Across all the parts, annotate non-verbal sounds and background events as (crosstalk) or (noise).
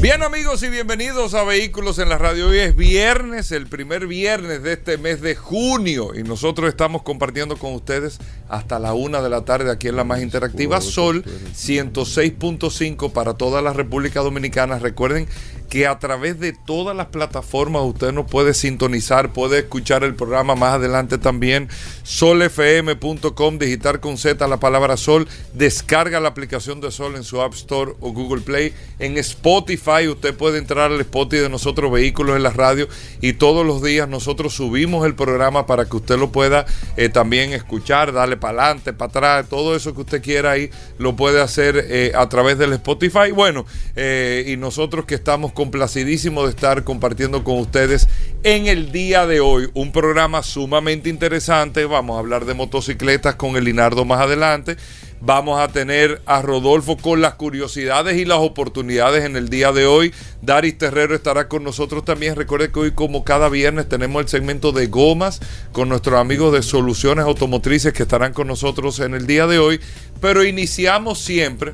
Bien amigos y bienvenidos a Vehículos en la Radio. Hoy es viernes, el primer viernes de este mes de junio y nosotros estamos compartiendo con ustedes hasta la una de la tarde aquí en la más interactiva Sol 106.5 para toda la República Dominicana. Recuerden que a través de todas las plataformas usted nos puede sintonizar, puede escuchar el programa más adelante también. solfm.com, digitar con Z la palabra Sol, descarga la aplicación de Sol en su App Store o Google Play. En Spotify usted puede entrar al Spotify de nosotros vehículos en la radio y todos los días nosotros subimos el programa para que usted lo pueda eh, también escuchar, darle para adelante, para atrás, todo eso que usted quiera ahí lo puede hacer eh, a través del Spotify. Bueno, eh, y nosotros que estamos complacidísimo de estar compartiendo con ustedes en el día de hoy un programa sumamente interesante. Vamos a hablar de motocicletas con el Linardo más adelante. Vamos a tener a Rodolfo con las curiosidades y las oportunidades en el día de hoy. Daris Terrero estará con nosotros también. Recuerde que hoy, como cada viernes, tenemos el segmento de gomas con nuestros amigos de Soluciones Automotrices que estarán con nosotros en el día de hoy. Pero iniciamos siempre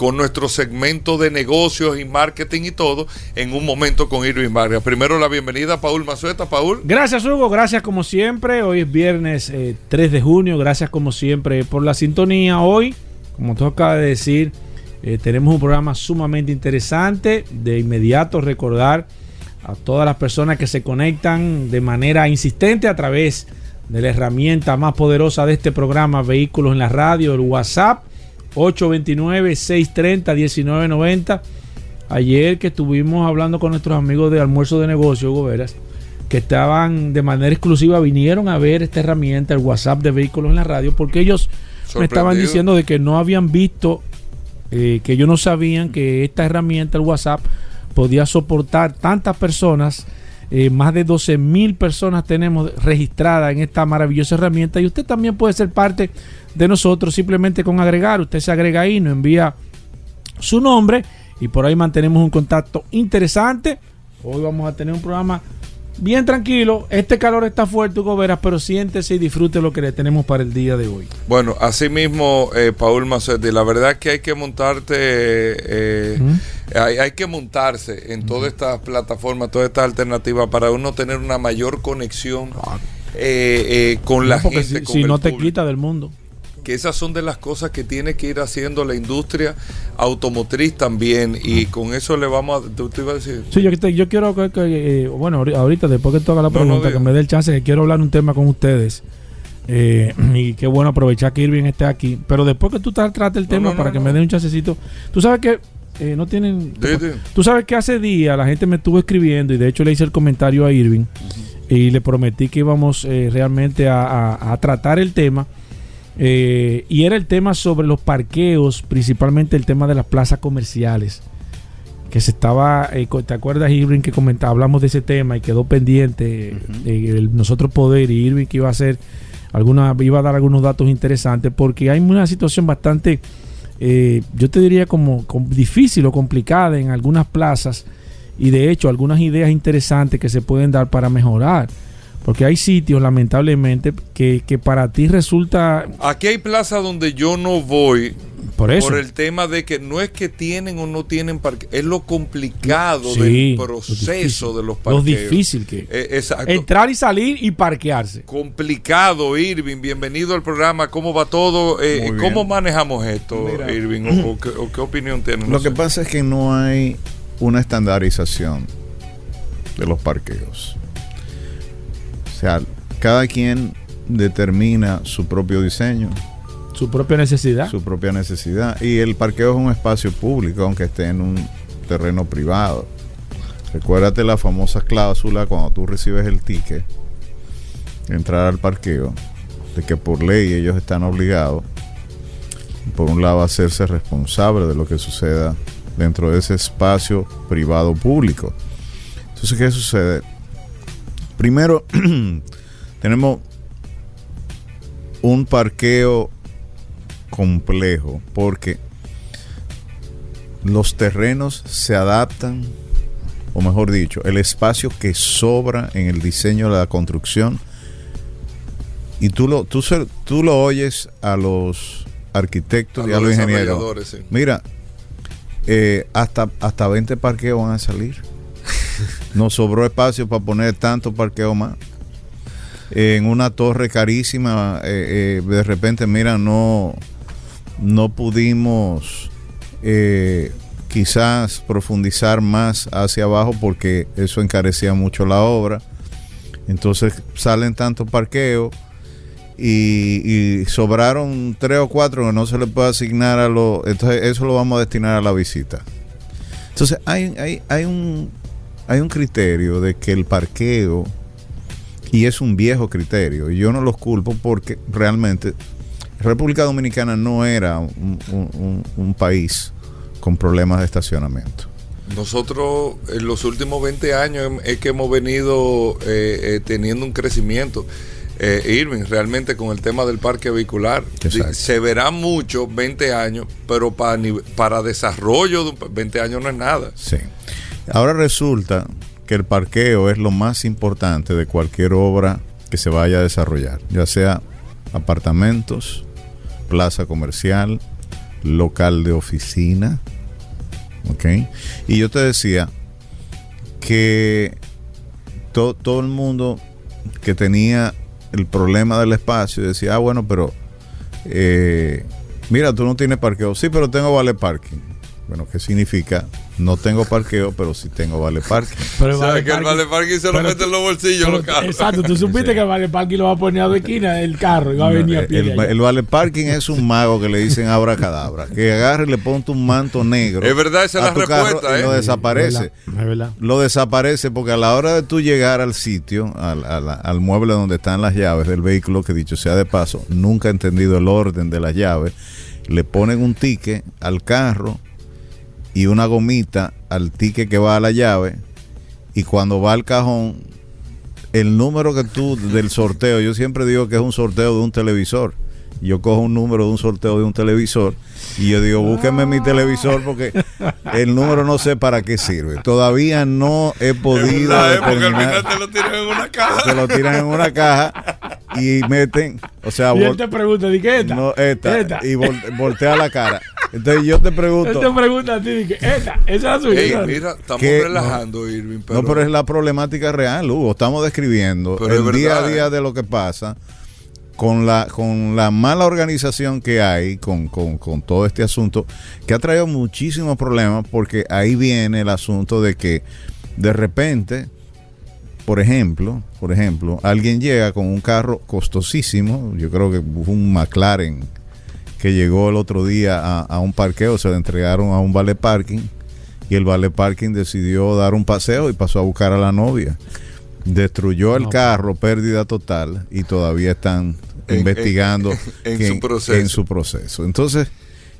con nuestro segmento de negocios y marketing y todo en un momento con Irving Vargas. Primero la bienvenida a Paul Mazueta. Paul. Gracias Hugo, gracias como siempre. Hoy es viernes 3 de junio, gracias como siempre por la sintonía. Hoy, como tú acabas de decir, eh, tenemos un programa sumamente interesante. De inmediato recordar a todas las personas que se conectan de manera insistente a través de la herramienta más poderosa de este programa, Vehículos en la Radio, el WhatsApp 829-630-1990. Ayer que estuvimos hablando con nuestros amigos de almuerzo de negocio, Hugo Veras, que estaban de manera exclusiva, vinieron a ver esta herramienta, el WhatsApp de vehículos en la radio, porque ellos me estaban diciendo de que no habían visto, eh, que ellos no sabían que esta herramienta, el WhatsApp, podía soportar tantas personas. Eh, más de 12 mil personas tenemos registradas en esta maravillosa herramienta y usted también puede ser parte de nosotros simplemente con agregar. Usted se agrega ahí, nos envía su nombre y por ahí mantenemos un contacto interesante. Hoy vamos a tener un programa bien tranquilo. Este calor está fuerte, Hugo Veras, pero siéntese y disfrute lo que le tenemos para el día de hoy. Bueno, así mismo, eh, Paul Macetti, la verdad es que hay que montarte, eh, hay, hay, que montarse en todas estas plataformas, todas estas alternativas para uno tener una mayor conexión eh, con la gente. Si, con si no te quita del mundo que esas son de las cosas que tiene que ir haciendo la industria automotriz también y con eso le vamos a... ¿Tú, ibas a decir? Sí, yo, yo quiero que, que, bueno, ahorita después que tú hagas la pregunta, no, no, que me dé el chance, que quiero hablar un tema con ustedes. Eh, (clears throat) y qué bueno aprovechar que Irving esté aquí. Pero después que tú trates el tema para que me dé un chancecito, tú sabes que eh, no tienen... Sí, sí. Tú sabes que hace días la gente me estuvo escribiendo y de hecho le hice el comentario a Irving y le prometí que íbamos eh, realmente a, a, a tratar el tema. Eh, y era el tema sobre los parqueos, principalmente el tema de las plazas comerciales. Que se estaba, eh, ¿te acuerdas, Irving, que comentaba, hablamos de ese tema y quedó pendiente uh -huh. eh, el, nosotros poder y Irving que iba a hacer alguna, iba a dar algunos datos interesantes porque hay una situación bastante, eh, yo te diría como, como, difícil o complicada en algunas plazas y de hecho algunas ideas interesantes que se pueden dar para mejorar. Porque hay sitios, lamentablemente, que, que, para ti resulta... Aquí hay plazas donde yo no voy por, eso. por el tema de que no es que tienen o no tienen parque, es lo complicado sí, del proceso de los parqueos. Lo difícil que eh, exacto. Entrar y salir y parquearse. Complicado, Irving. Bienvenido al programa. ¿Cómo va todo? Eh, ¿Cómo manejamos esto, Mira. Irving? ¿O, o, qué, ¿O, qué, opinión tienen? Lo no que sé. pasa es que no hay una estandarización de los parqueos. O sea, cada quien determina su propio diseño. Su propia necesidad. Su propia necesidad. Y el parqueo es un espacio público, aunque esté en un terreno privado. Recuérdate la famosa cláusula cuando tú recibes el ticket, entrar al parqueo, de que por ley ellos están obligados por un lado, hacerse responsable de lo que suceda dentro de ese espacio privado público. Entonces, ¿qué sucede? Primero, (clears throat) tenemos un parqueo complejo porque los terrenos se adaptan, o mejor dicho, el espacio que sobra en el diseño de la construcción y tú lo, tú, tú lo oyes a los arquitectos y a los ingenieros. sí. Mira, eh, hasta, hasta 20 parqueos van a salir. Nos sobró espacio para poner tantos parqueos más. En una torre carísima, eh, eh, de repente, mira, no, no pudimos eh, quizás profundizar más hacia abajo porque eso encarecía mucho la obra. Entonces salen tantos parqueos y, y sobraron tres o cuatro que no se le puede asignar a los... Entonces eso lo vamos a destinar a la visita. Entonces hay, hay, hay, un, hay un criterio de que el parqueo, y es un viejo criterio, y yo no los culpo porque realmente República Dominicana no era un, un- un- un país con problemas de estacionamiento. Nosotros en los últimos 20 años es que hemos venido eh, eh, teniendo un crecimiento. Eh, Irving, realmente con el tema del parque vehicular, Exacto. se verá mucho 20 años, pero para, para desarrollo de un pa- 20 años no es nada. Sí. Ahora resulta que el parqueo es lo más importante de cualquier obra que se vaya a desarrollar, ya sea apartamentos, plaza comercial, local de oficina. ¿Ok? Y yo te decía que to- todo el mundo que tenía el problema del espacio decía, ah, bueno, pero eh, mira, tú no tienes parqueo. Sí, pero tengo vale parking. Bueno, ¿qué significa? No tengo parqueo, pero sí tengo vale parking. (laughs) Pero vale que el parking- vale parking se lo pero- mete en los bolsillos pero- los carros. Exacto, tú (laughs) supiste Sí. que el vale parking lo va a poner a dos esquinas del carro y va a venir a pie. el, el vale parking es un mago que le dicen abracadabra. Que agarre y le ponte un manto negro. Es verdad, esa es la carro respuesta, y ¿eh? lo Es desaparece. Es verdad. Lo desaparece porque a la hora de tú llegar al sitio, al, al- al mueble donde están las llaves del vehículo, que dicho sea de paso, nunca he entendido el orden de las llaves, le ponen un ticket al carro y una gomita al ticket que va a la llave y cuando va al cajón, el número que tú del sorteo, yo siempre digo que es un sorteo de un televisor. Yo cojo un número de un sorteo de un televisor y yo digo, búsquenme mi televisor porque el número no sé para qué sirve. Todavía no he Es podido verdad, ¿eh? porque al determinar. final te lo tiran en una caja. Se lo tiran en una caja y meten, o sea, Y él te pregunta, ¿di qué esta? no, esta, Esta. y vol- voltea la cara. Entonces yo te Él te pregunto, pregunta a ti, di que esta, esa es la suya. Ey, mira, estamos ¿Qué? relajando, Irving. Pero, no, pero es la problemática real, Hugo. Estamos describiendo Pero es el día a día ¿eh? de lo que pasa con la, con la mala organización que hay con, con- con todo este asunto, que ha traído muchísimos problemas, porque ahí viene el asunto de que de repente, por ejemplo, por ejemplo, alguien llega con un carro costosísimo, yo creo que fue un McLaren que llegó el otro día a, a un parqueo, se le entregaron a un vale parking y el vale parking decidió dar un paseo y pasó a buscar a la novia. Destruyó el carro, pérdida total y todavía están (laughs) En- investigando en- en su proceso. en su proceso. Entonces,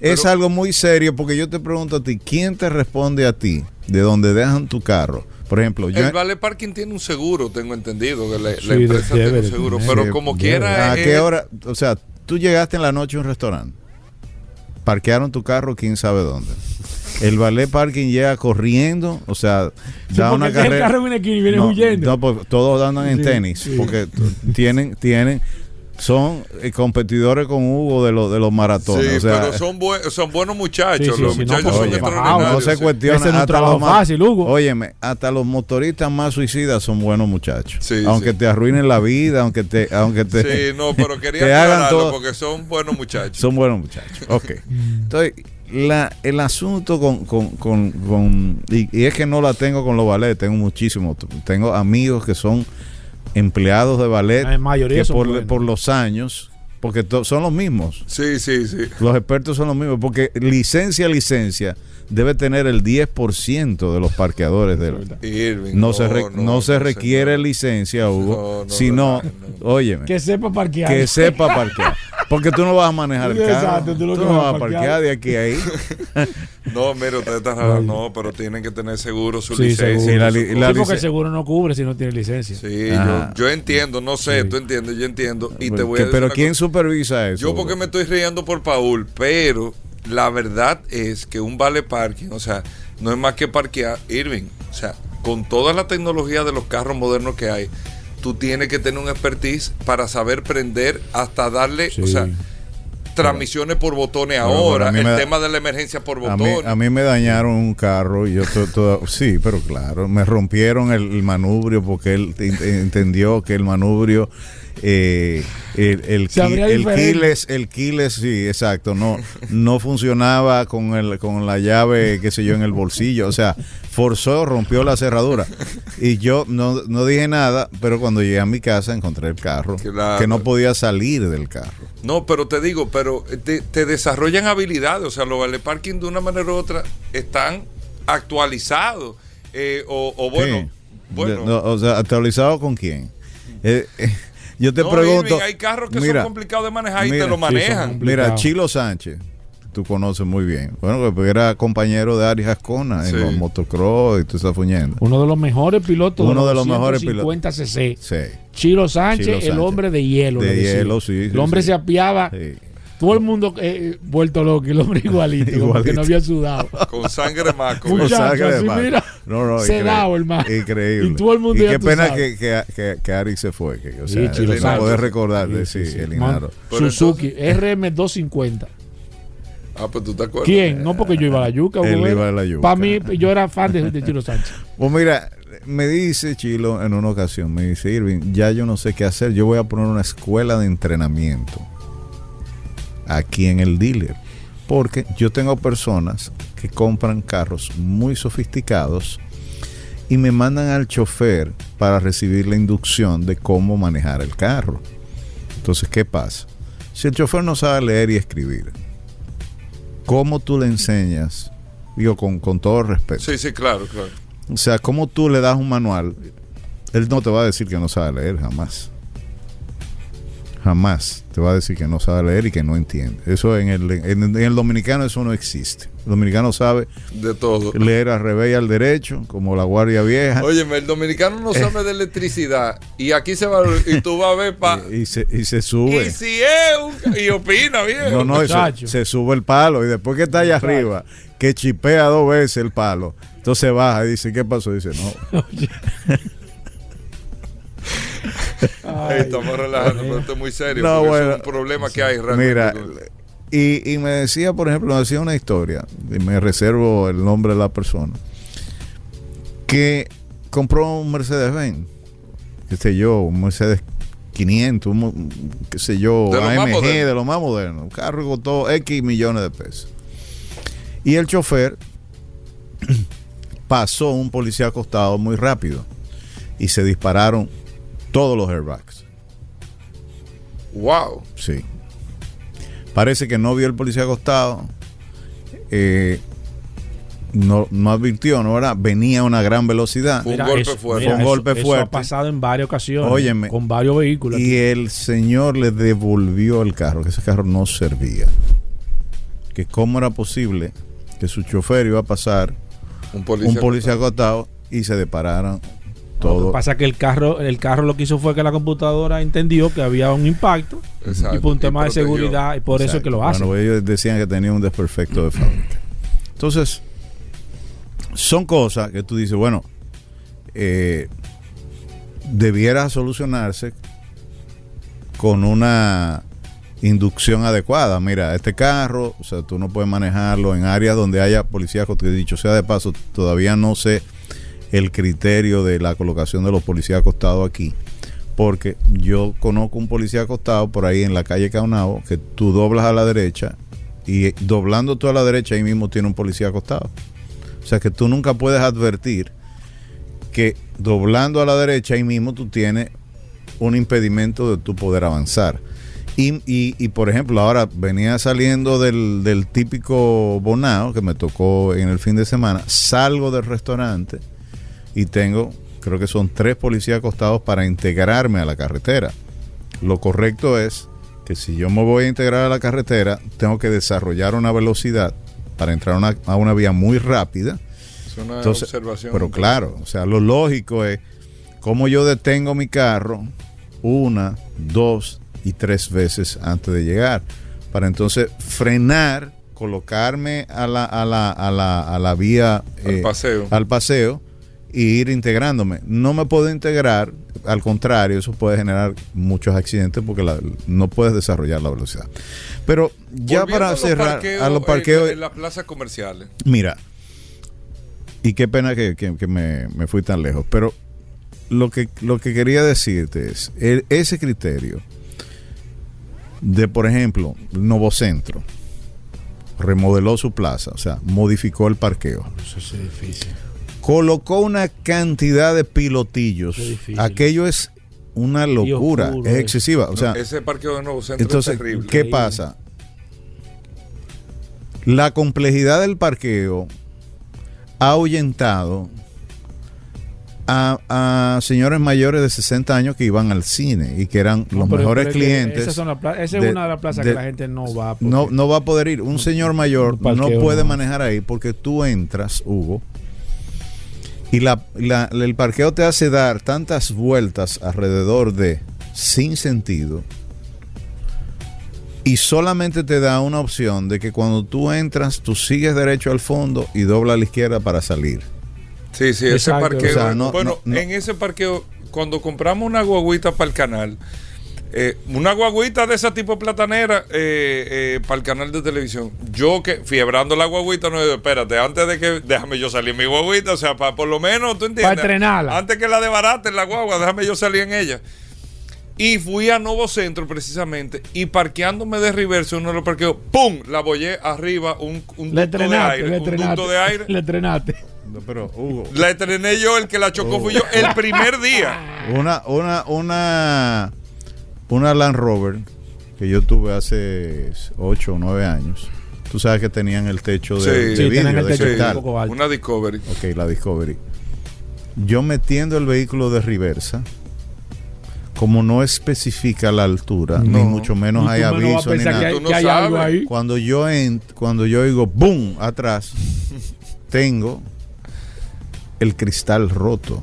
es Pero- algo muy serio porque yo te pregunto a ti, ¿quién te responde a ti de donde dejan tu carro? Por ejemplo, yo El Vale Parking tiene un seguro, tengo entendido, que la, empresa tiene un seguro, pero Sí, como quiera... ¿A es- qué hora? O sea, tú llegaste en la noche a un restaurante, parquearon tu carro, quién sabe dónde. El ballet parking llega corriendo, o sea, Sí, da una es el carrera. carro en una esquina y viene no, huyendo. no, pues, todos andan en Sí, tenis, sí. porque tienen, tienen, son eh, competidores con Hugo de los de los maratones. Sí, o sea, pero son, bue- son buenos muchachos. Sí, sí, los sí, no, muchachos pues, son oye, extraordinarios. no se sí. cuestiona. Ese hasta trabajo los más- fácil, Hugo. Óyeme, hasta los motoristas más suicidas son buenos muchachos. Sí, aunque sí. te arruinen la vida, aunque te, aunque te, Sí, no, (laughs) pero quería te hagan todo. porque son buenos muchachos. Son buenos muchachos. Ok. (laughs) Entonces, la, el asunto con, con, con, con- y, y es que no la tengo con los ballets, tengo muchísimos. Tengo amigos que son empleados de ballet La mayoría que por, buenos. por los años, porque to- son los mismos. Sí, sí, sí. Los expertos son los mismos, porque licencia, licencia, debe tener el 10% de los parqueadores del, Irving, no, se, re- no, se requiere licencia, Hugo, No, no, sino, no, no. óyeme, Que sepa parquear. que sepa parquear. Porque tú no vas a manejar el carro. Exacto, tú tú, lo que no vas a parquear de aquí a ahí. (laughs) No, mira, ustedes están raros. No, pero tienen que tener seguro su Sí, licencia. seguro. Y la su li- y cosa. la Sí, porque el seguro no cubre si no tiene licencia. Sí, yo, yo entiendo, no sé, Sí. tú entiendes, yo entiendo. Y te Que- voy a decir pero ¿quién cosa. supervisa eso? Yo porque me estoy riendo por Paul, pero la verdad es que un vale parking, o sea, no es más que parquear Irving. O sea, con toda la tecnología de los carros modernos que hay, tú tienes que tener un expertise para saber prender hasta darle, Sí. o sea, transmisiones por botones Pero, ahora, el da- tema de la emergencia por A mí, botones. a mí me dañaron un carro y yo to- to- sí, pero claro, me rompieron el, el manubrio porque él ent- entendió que el manubrio eh, el, el, el quiles, el quiles, sí, exacto, no, no funcionaba con el, con la llave, qué sé yo, en el bolsillo, o sea, forzó, rompió la cerradura (laughs) y yo no, no dije nada, pero cuando llegué a mi casa encontré el carro, Claro. que no podía salir del carro. No, pero te digo, pero te, te desarrollan habilidades, o sea, los vale parking de una manera u otra están actualizados. eh, o, o bueno, Sí. bueno. No, o sea, ¿actualizado con quién? Eh, eh, yo te No, pregunto. Irving, hay carros que mira, son complicados de manejar y mira, te lo manejan. Mira, Chilo Sánchez, tú conoces muy bien. Bueno, que era compañero de Ari Ascona Sí. en los motocross y toda esa fuñenda. Uno de los mejores pilotos Uno de los mejores 50 cc. Sí. Chilo Sánchez, Chilo el hombre de hielo. De hielo, sí, El sí, hombre sí. se apiaba. sí. Todo el mundo eh, vuelto loco. El hombre igualito. como que Igualito. no había sudado. Con sangre maco. Con sangre de así, mar. mira, No, no, sedado, increíble. hermano. Increíble. Y todo el mundo Y ya qué tú pena que, que, que, que Ari se fue. Que, o Sí, sea, Chilo no poder recordar de Sí, sí, sí, el sí. Inaro. Suzuki RM250. Ah, pues tú te acuerdas. ¿Quién? No porque yo iba a la yuca. Él iba a la yuca. Para mí, yo era fan de, de Chilo Sánchez. (laughs) Pues mira, me dice Chilo en una ocasión, me dice Irving, ya yo no sé qué hacer, yo voy a poner una escuela de entrenamiento aquí en el dealer, porque yo tengo personas que compran carros muy sofisticados y me mandan al chofer para recibir la inducción de cómo manejar el carro. Entonces, ¿qué pasa? Si el chofer no sabe leer y escribir, ¿cómo tú le enseñas? Digo, con, con todo respeto. Sí, sí, claro, claro. O sea, ¿cómo tú le das un manual? Él no te va a decir que no sabe leer, jamás. Jamás te va a decir que no sabe leer y que no entiende. Eso en el, en, en el dominicano eso no existe. El dominicano sabe De todo. leer al revés y al derecho, como la guardia vieja. Óyeme, el dominicano no sabe de electricidad y aquí se va y tú vas a ver pa, (laughs) y, se, y se sube. y si es un, y opina bien. No, no, se sube el palo y después que está allá arriba, que chipea dos veces el palo, entonces baja y dice, ¿qué pasó? Dice, no, (laughs) Ey, estamos relajando, pero esto es muy serio. No, bueno, es un problema que hay realmente. Mira, y, y me decía, por ejemplo, me decía una historia, y me reservo el nombre de la persona, que compró un Mercedes-Benz, qué sé yo, un Mercedes 500, un qué sé yo, De AMG, de lo más moderno, un carro costó X millones de pesos. Y el chofer (clears throat) pasó un policía acostado muy rápido y se dispararon todos los airbags. wow. Sí. Parece que no vio el policía acostado. eh, no, no advirtió, ¿no era? Venía a una gran velocidad. Fue un golpe eso, fuerte. Fue un eso- golpe eso fuerte. ha pasado en varias ocasiones. Óyeme. Con varios vehículos. Y el señor le devolvió el carro, que ese carro no servía. Que cómo era posible que su chofer iba a pasar Un policía. un policía acostado y se depararan Lo que pasa es que el carro, el carro lo que hizo fue que la computadora entendió que había un impacto Exacto, y por un tema de seguridad y por eso es que lo hacen. Bueno, ellos decían que tenía un desperfecto de fábrica. Entonces, son cosas que tú dices, bueno, eh, debiera solucionarse con una inducción adecuada. Mira, este carro, o sea, tú no puedes manejarlo en áreas donde haya policías, que dicho sea de paso, todavía no sé el criterio de la colocación de los policías acostados aquí. Porque yo conozco un policía acostado por ahí en la calle Caunabo que tú doblas a la derecha y doblando tú a la derecha ahí mismo tiene un policía acostado. O sea que tú nunca puedes advertir que doblando a la derecha ahí mismo tú tienes un impedimento de tu poder avanzar. Y, y- y, por ejemplo, ahora venía saliendo del, del típico bonao que me tocó en el fin de semana, salgo del restaurante y tengo, creo que son tres policías acostados para integrarme a la carretera. Lo correcto es que si yo me voy a integrar a la carretera, tengo que desarrollar una velocidad para entrar a una, a una vía muy rápida. Es una Entonces, observación. pero claro, o sea, lo lógico es cómo yo detengo mi carro una, dos y tres veces antes de llegar. Para entonces frenar, colocarme a la, a la, a la, a la vía Al eh, paseo. al paseo y ir integrándome. No me puedo integrar, al contrario, eso puede generar muchos accidentes porque la- no puedes desarrollar la velocidad. Pero ya Volviendo para los cerrar, parqueos a los en- parqueos, En, las plazas comerciales. Mira, y qué pena que, que- que me, me fui tan lejos, pero lo que, lo que quería decirte es, el- ese criterio de, por ejemplo, Novocentro remodeló su plaza, o sea, modificó el parqueo, Eso es difícil. Colocó una cantidad de pilotillos, aquello es una locura, oscuro, es eh. excesiva, o sea, ese parqueo de Nuevo Centro entonces, es terrible. ¿qué pasa? La complejidad del parqueo ha ahuyentado a, a señores mayores de 60 años que iban al cine y que eran los Pero- mejores pero clientes. Son esa es una de las plazas de- que la gente no va. porque- No, no va a poder ir. Un señor mayor un parqueo no puede no. manejar ahí porque tú entras, Hugo, y la, la- el parqueo te hace dar tantas vueltas alrededor de sin sentido y solamente te da una opción de que cuando tú entras, tú sigues derecho al fondo y dobla a la izquierda para salir. Sí, sí, ese Exacto. parqueo. O sea, no- bueno, no- no. en ese parqueo, cuando compramos una guaguita para el canal, eh, una guaguita de ese tipo platanera eh, eh, para el canal de televisión, yo que fiebrando la guaguita, no digo, espérate, antes de que déjame yo salir en mi guaguita, o sea, para por lo menos, ¿tú entiendes? Pa' estrenarla. Antes que la desbaraten la guagua, déjame yo salir en ella. Y fui a Nuevo Centro precisamente y parqueándome de reverso uno de los parqueos, ¡pum! La bollé arriba un, un Le ducto de entrenaste, aire. le Un ducto de aire. Le entrenaste. No, pero Hugo, La estrené yo, el que la chocó fui yo el primer día. Una, una, una, una Land Rover que yo tuve hace 8 o 9 años. Tú sabes que tenían el techo de, Sí. de Sí, vidrio, el de techo cristal. un poco alto. Una Discovery. Ok, la Discovery. Yo metiendo el vehículo de reversa, como no especifica la altura, ni No. mucho menos hay aviso ni que nada. hay, Tú no que hay algo sabes. ahí. Cuando yo en, cuando yo digo boom atrás, (laughs) tengo el cristal roto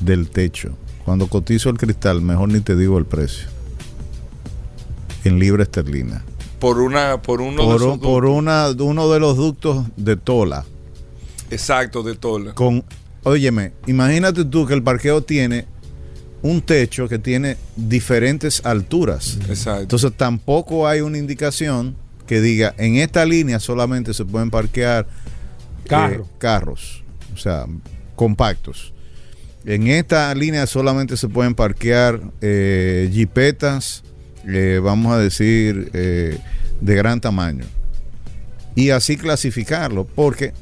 del techo. Cuando cotizo el cristal, mejor ni te digo el precio. En libra esterlina. Por una, por uno de Por, un- por una, uno de los ductos de Tola. Exacto, de Tola. Con, óyeme, imagínate tú que el parqueo tiene un techo que tiene diferentes alturas. Exacto. Entonces tampoco hay una indicación que diga en esta línea solamente se pueden parquear eh, Carro. carros, o sea, compactos. En esta línea solamente se pueden parquear eh, jipetas, eh, vamos a decir, eh, de gran tamaño. Y así clasificarlo, porque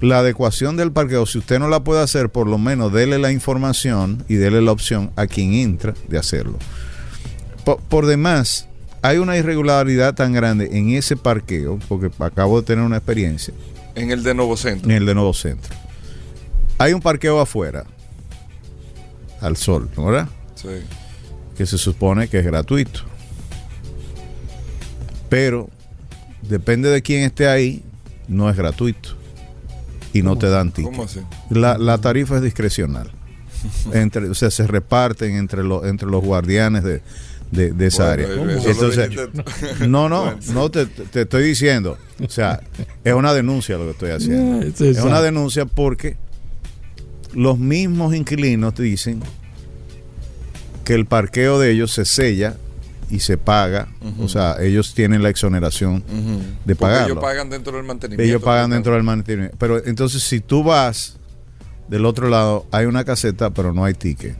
la adecuación del parqueo, si usted no la puede hacer, por lo menos dele la información y dele la opción a quien entra de hacerlo. Por, por demás, hay una irregularidad tan grande en ese parqueo, porque acabo de tener una experiencia, En el de Nuevo Centro. en el de Nuevo Centro. Hay un parqueo afuera, al sol, ¿no ¿verdad? Sí. Que se supone que es gratuito. Pero depende de quién esté ahí, no es gratuito. Y no te dan ticket. ¿Cómo así? La, la tarifa es discrecional. (laughs) Entre, o sea, se reparten entre, los entre los guardianes de, de- de esa área. Bueno, Entonces, (laughs) no, no, no te, te estoy diciendo. O sea, es una denuncia lo que estoy haciendo. (laughs) Es una denuncia porque los mismos inquilinos dicen que el parqueo de ellos se sella y se paga. O sea, ellos tienen la exoneración de pagarlo. ellos pagan dentro del mantenimiento. Ellos pagan dentro del mantenimiento. Pero entonces, si tú vas del otro lado, hay una caseta, pero no hay ticket.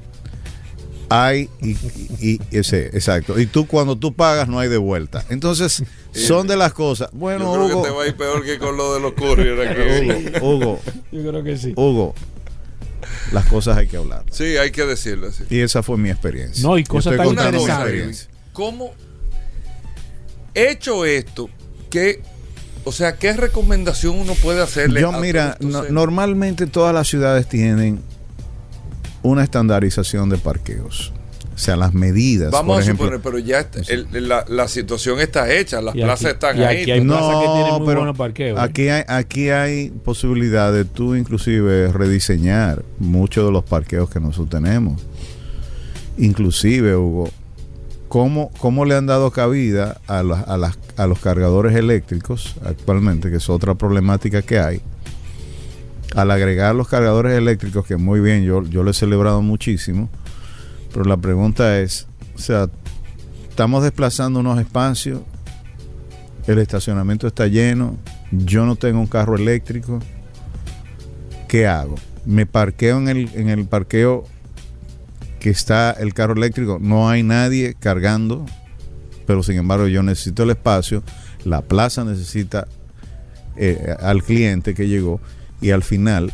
Hay y, y- y- ese, exacto. Y tú cuando tú pagas no hay de vuelta. Entonces, (laughs) son de las cosas. Bueno, Yo creo Hugo, que te va a ir peor que con lo de los courier aquí. (laughs) Hugo, Hugo, Yo creo que sí. Hugo, las cosas hay que hablar. Sí, hay que decirlo así. Y esa fue mi experiencia. No, y cosas tan interesantes. ¿Cómo hecho esto? ¿Qué, o sea, qué recomendación uno puede hacerle? Yo, a mira, no- normalmente todas las ciudades tienen una estandarización de parqueos. O sea, las medidas. Vamos por a ejemplo. suponer, pero ya está- el- la, la situación está hecha, las Y plazas aquí- están y ahí. aquí hay No, plazas que tienen muy pero buenos parqueos. ¿eh? Aquí hay, aquí hay posibilidad de tú inclusive rediseñar muchos de los parqueos que nosotros tenemos. Inclusive, Hugo, ¿cómo, cómo le han dado cabida a, las- a, las- a los cargadores eléctricos actualmente, que es otra problemática que hay? Al agregar los cargadores eléctricos, que muy bien, yo, yo lo he celebrado muchísimo, pero la pregunta es, o sea, estamos desplazando unos espacios el estacionamiento está lleno, yo no tengo un carro eléctrico, ¿qué hago? Me parqueo en el, en el parqueo que está el carro eléctrico, no hay nadie cargando, pero sin embargo yo necesito el espacio, la plaza necesita eh, al cliente que llegó y al final,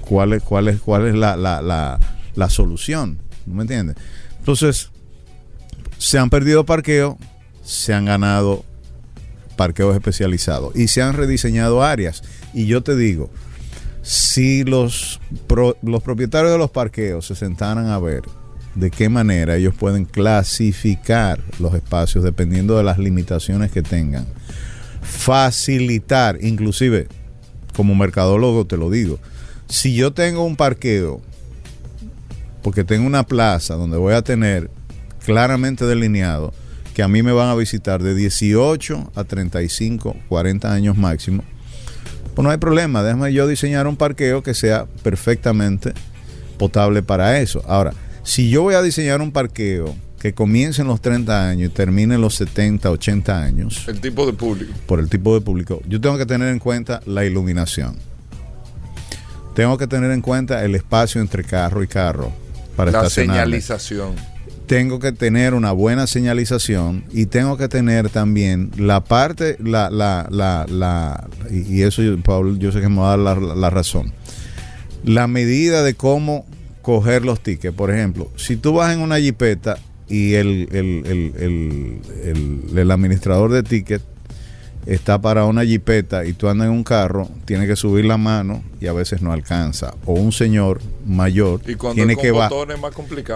¿cuál es, cuál es, cuál es la, la, la, la solución? ¿No me entiendes? Entonces, se han perdido parqueos, se han ganado parqueos especializados y se han rediseñado áreas. Y yo te digo, si los, los propietarios de los parqueos se sentaran a ver de qué manera ellos pueden clasificar los espacios dependiendo de las limitaciones que tengan, facilitar, inclusive como mercadólogo te lo digo, si yo tengo un parqueo, porque tengo una plaza donde voy a tener claramente delineado que a mí me van a visitar de 18 a 35, 40 años máximo, pues no hay problema, déjame yo diseñar un parqueo que sea perfectamente potable para eso. Ahora, si yo voy a diseñar un parqueo que comience en los 30 años y termine en los 70, 80 años, El tipo de público. por el tipo de público, yo tengo que tener en cuenta la iluminación. Tengo que tener en cuenta el espacio entre carro y carro para La señalización. tengo que tener una buena señalización y tengo que tener también la parte, la, la, la, la y eso, yo, Pablo, yo sé que me va a dar la, la razón. La medida de cómo coger los tickets. Por ejemplo, si tú vas en una jipeta y el, el, el, el, el- el administrador de tickets está para una jipeta y tú andas en un carro, tiene que subir la mano y a veces no alcanza. O un señor mayor Y cuando tiene que más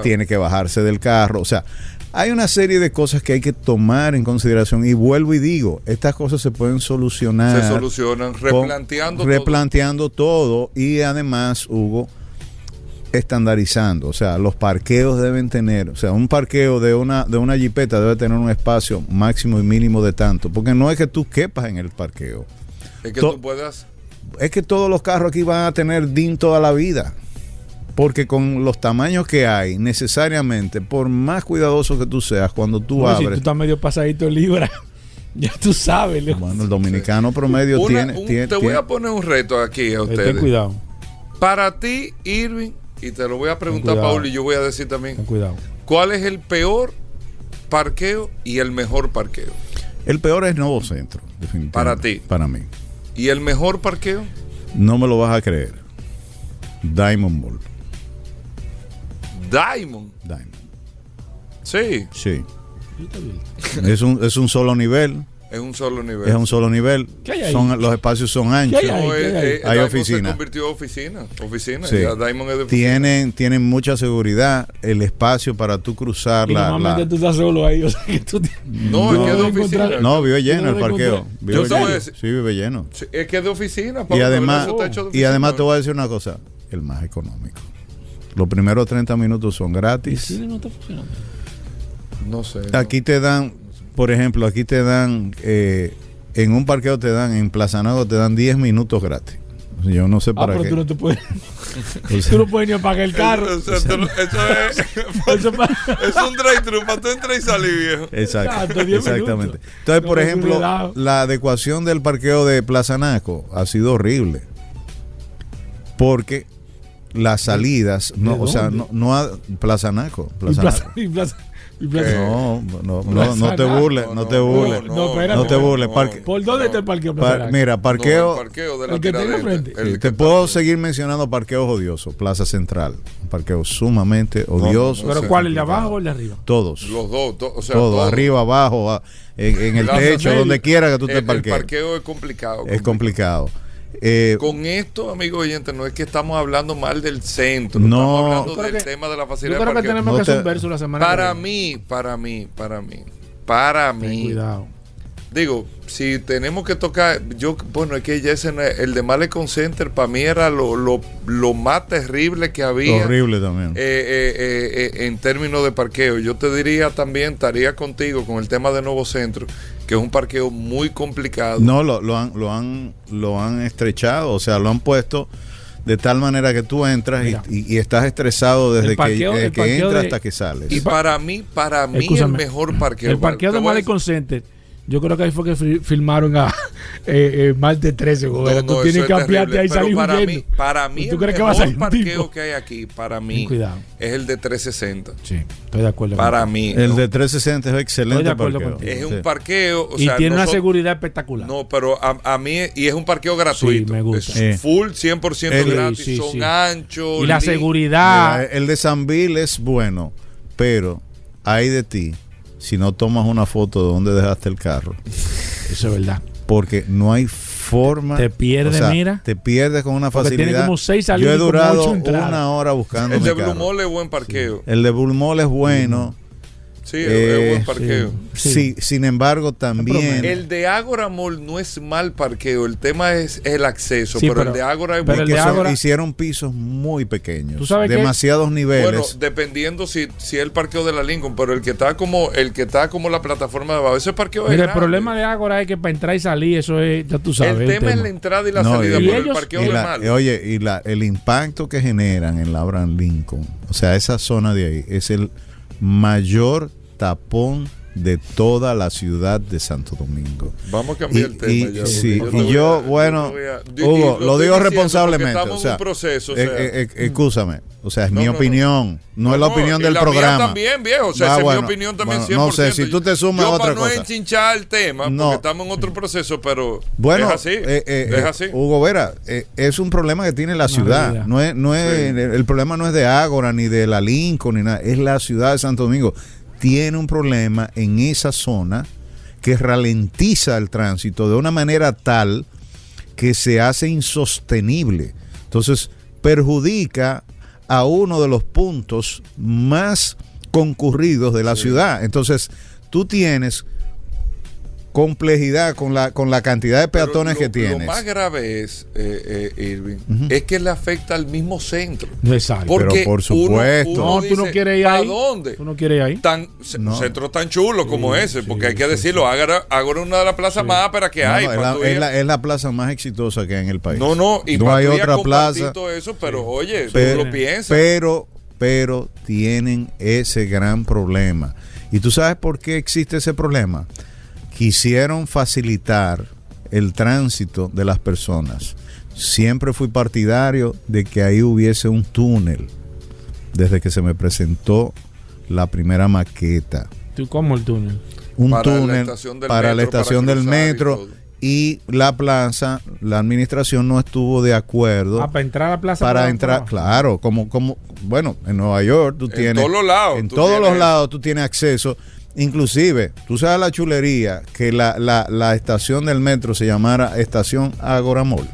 tiene que bajarse del carro. O sea, hay una serie de cosas que hay que tomar en consideración. Y vuelvo y digo, estas cosas se pueden solucionar. Se solucionan con- replanteando todo. replanteando todo. Y además, Hugo, estandarizando. O sea, los parqueos deben tener, o sea, un parqueo de una, de una jipeta debe tener un espacio máximo y mínimo de tanto. Porque no es que tú quepas en el parqueo. Es que to- tú puedas. Es que todos los carros aquí van a tener DIN toda la vida. Porque con los tamaños que hay, necesariamente, por más cuidadoso que tú seas, cuando tú No, si tú abres. estás medio pasadito libra, (laughs) ya tú sabes. Leo. Bueno, el dominicano promedio Una- tiene. un- tiene- te voy a poner un reto aquí a Ten ustedes. cuidado, Para ti, Irving, y te lo voy a preguntar. Paul, y yo voy a decir también, ten cuidado. ¿cuál es el peor parqueo y el mejor parqueo? El peor es Nuevo Centro, definitivamente. Para ti. Para mí. ¿Y el mejor parqueo? No me lo vas a creer. Diamond Mall. Diamond. Diamond. Sí, Sí. Es un, es un solo nivel. Es un solo nivel. Es un solo nivel. ¿Qué hay ahí? Son, los espacios son anchos. ¿Qué hay? No, ¿qué hay? eh, Hay se convirtió en oficina. Oficina. Sí. Ya Diamond es de oficina. Tienen, tienen mucha seguridad. El espacio para tú cruzar Y la. normalmente la- tú estás solo ahí. O sea, que tú te- No, es que es de No, oficina. No, vive lleno el no parqueo. Vive Yo te voy a lleno. decir- Sí, vive lleno. Sí, Es que es de oficina. Y además, eso está hecho de y oficina. además te voy a decir una cosa, el más económico. Los primeros 30 minutos son ¿Y gratis. si no está funcionando? No sé. no. Aquí te dan, por ejemplo, aquí te dan, eh, en un parqueo te dan, en Plaza Nago te dan 10 minutos gratis. Yo no sé Ah, para pero qué. tú no te puedes. O (laughs) sea, tú no puedes ni apagar el carro. Eso, es, (laughs) es un drive-thru para tú entrar y salir, viejo. Exacto, Exacto, 10 exactamente. minutos. Entonces, No, por ejemplo, la adecuación del parqueo de Plaza Naco ha sido horrible. Porque las salidas, no, ¿De o sea, no, no ha, Plaza Naco, Y Plaza Naco. y plaza- No, no, no, no te burles, no, te burles. no, espérate. No te burles, parque- ¿Por dónde está el parqueo? Mira, No, parqueo. el parqueo de la el que frente. El te puedo seguir mencionando parqueos odiosos. Plaza Central, un parqueo sumamente odioso. ¿Pero cuál? ¿El de abajo o el de arriba? Todos. Los dos, to- o sea, Todo, todo. arriba, abajo, en, en el techo, donde quiera que tú El, te el parquees. parqueo es complicado. Es complicado. Eh, Con esto, amigo oyente, no es que estamos hablando mal del centro. No. Estamos Yo hablando creo del que- tema de la Yo facilidad creo de que tenemos No que hacer un verso la semana Para que mí, para mí, para mí, para viene. Ten mí. Cuidado. Digo, si tenemos que tocar, yo, bueno, es que ya ese, el de Malecon Center para mí era lo, lo, lo más terrible que había. horrible también. eh, eh, eh, eh, en términos de parqueo. Yo te diría también, estaría contigo con el tema de Nuevo Centro, que es un parqueo muy complicado. No, lo, lo han, lo, han, lo han estrechado, o sea, lo han puesto de tal manera que tú entras y, y- y estás estresado desde parqueo- que, desde que entras de- hasta que sales. Y para mí, para mí el mejor parqueo. El parqueo de Malecon Center, yo creo que ahí fue que fi- filmaron a (laughs) eh, eh, más de 13, No, Gobera. no, Tú tienes es que ampliarte ahí y salir para huyendo. mí, para mí ¿Tú el crees que va a parqueo tipo? que hay aquí, para mí, cuidado. es el de 360. Sí, estoy de acuerdo. Para contigo. mí. el ¿no? de 360 es excelente Estoy de acuerdo parqueo. contigo. es Sí. un parqueo. O y sea, tiene una seguridad espectacular. No, pero a, a mí, y es un parqueo gratuito. Sí, me gusta. Es Eh. full 100% El- gratis. sí, son sí. anchos. y la seguridad. Mira, el de San Bill es bueno, pero hay de ti si no tomas una foto de donde dejaste el carro, Eso es verdad. porque no hay forma. Te pierdes, o sea, mira. Te pierdes con una Porque tiene facilidad. como seis Yo salidas he y como durado una hora buscando El mi de. Mall es buen parqueo. El de Bull Mall es bueno. Sí, es- Eh, es buen parqueo. Sí. Sí, sin embargo, también. El de Ágora Mall no es mal parqueo, el tema es el acceso, Sí, pero, pero- el de Ágora es muy el que Ágora- hicieron pisos muy pequeños. ¿Tú sabes qué? demasiados niveles. bueno, dependiendo si, si es el parqueo de la Lincoln, pero el que está como el que está como la plataforma de abajo, ese parqueo es Mira, el grande. problema de Ágora es que para entrar y salir, eso es, ya tú sabes. el tema es la entrada y la No, salida, y- pero y el parqueo es malo. oye, y la, el impacto que generan en la Abraham Lincoln, o sea, esa zona de ahí, es el mayor tapón de toda la ciudad de Santo Domingo. Vamos a cambiar Y- el tema. y- ya, sí, porque y yo, a- bueno, voy a- Hugo, lo estoy digo responsablemente. Estamos o sea, en un proceso. o eh, sea, eh, eh, excúsame, o sea, es No, mi no, no. opinión, no, es la opinión y del la mía programa. también, viejo. O sea, Ah, esa es bueno, mi opinión también bueno, 100%. no sé, si tú te sumas Yo a otra para no cosa. enchinchar el tema, No. porque estamos en otro proceso, pero Bueno, es así. eh, eh, es eh, así. Hugo Vera, eh, es un problema que tiene la ciudad. No es, no es, Sí. El problema no es de Ágora, ni de la Lincoln, ni nada. Es la ciudad de Santo Domingo. Tiene un problema en esa zona que ralentiza el tránsito de una manera tal que se hace insostenible. Entonces, perjudica a uno de los puntos más concurridos de la ciudad. Entonces, tú tienes complejidad con la, con la cantidad de peatones lo- que tienes. Lo más grave es, eh, eh, Irving, es que le afecta al mismo centro. No es algo. Porque Pero por uno- supuesto. uno No, tú no quieres ir ¿A ahí. dónde? Tú no quieres ir ahí. Tan, ce- No. centros tan chulos como Sí, ese, porque sí, hay que sí, decirlo, Ágora, es una de las plazas más áperas que No, hay. no, es, la, es la- es la plaza más exitosa que hay en el país. no, no, y no hay a otra plaza. todo eso, pero oye, Pero- tú lo piensas. Pero, pero tienen ese gran problema. ¿Y tú sabes por qué existe ese problema? Quisieron facilitar el tránsito de las personas. Siempre fui partidario de que ahí hubiese un túnel desde que se me presentó la primera maqueta. ¿Tú cómo el túnel? Un Para la túnel estación del para la metro, para estación del y metro y la plaza, la administración no estuvo de acuerdo Ah, para entrar a la plaza. para por entrar, claro, como, como, bueno, en Nueva York tú En tienes. todos los lados En todos los lados tú tienes acceso. Inclusive, tú sabes la chulería que la, la, la estación del metro se llamara Estación Agoramol.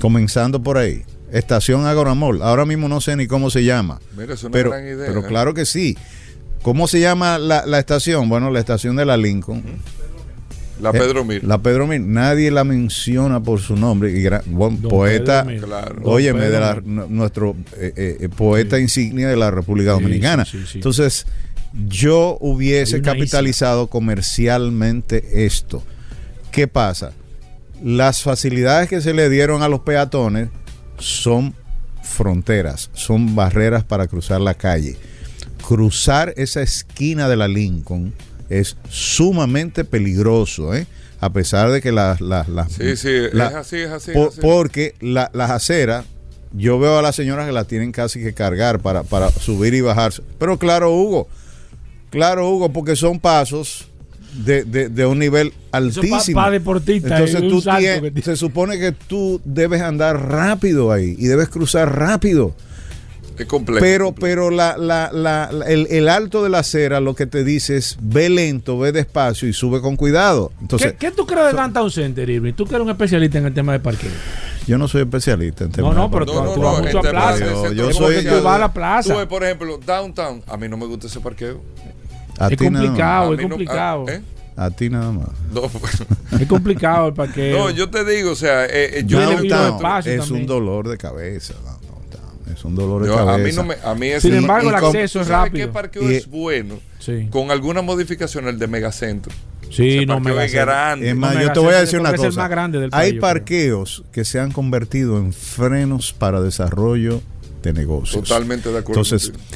Comenzando por ahí. Estación Agoramol. Ahora mismo no sé ni cómo se llama. Mira, es una Pero, gran idea. pero ¿eh? claro que sí. ¿Cómo se llama la, la estación? Bueno, la estación de la Lincoln. La Eh, Pedro Mir. La Pedro Mir. Nadie la menciona por su nombre. Y gran- buen Don poeta. Claro. Óyeme, de la- nuestro eh, eh, poeta insignia de la República Sí, Dominicana. sí, sí, sí. Entonces, yo hubiese capitalizado comercialmente esto. ¿Qué pasa? Las facilidades que se le dieron a los peatones son fronteras, son barreras para cruzar la calle. Cruzar esa esquina de la Lincoln es sumamente peligroso, ¿eh? a pesar de que las... las- las- Sí, sí, la- es así, es así. es por- así. porque la- las aceras, yo veo a las señoras que las tienen casi que cargar para, para subir y bajarse. Pero claro, Hugo, claro, Hugo, porque son pasos de, de- de un nivel altísimo. pa' deportista, Entonces tú salto tienes- que se supone que tú debes andar rápido ahí y debes cruzar rápido. Es complejo. Pero, complejo. pero la, la, la- la- el, el alto de la acera lo que te dice es ve lento, ve despacio y sube con cuidado. Entonces, ¿Qué, qué tú crees de Downtown Center, Irving? Tú que eres un especialista en el tema de parqueo. yo no soy especialista en temas no, de pero parqueo. No, no, tú no, vas mucho a plaza. Yo- yo soy- tú vas a la plaza. Tú ves, por ejemplo, Downtown. A mí no me gusta ese parqueo. A Es complicado. Es no- complicado. ah, ¿eh? A ti nada más. No, (laughs) Es complicado el parqueo. no, yo te digo, o sea, eh, eh, yo, no- es también. un dolor de cabeza. Es un dolor de yo- cabeza. a mí no me, a mí ese Sin embargo, el acceso ¿tú es sabes qué rápido. parqueo Y- es bueno? Sí, Con alguna modificación, el de Megacentro. sí Ese no parqueo me es grande. Es más, No, yo te voy a decir una es cosa. más grande del Hay país, yo creo. parqueos que se han convertido en frenos para desarrollo de negocios. Totalmente de acuerdo. Entonces, contigo.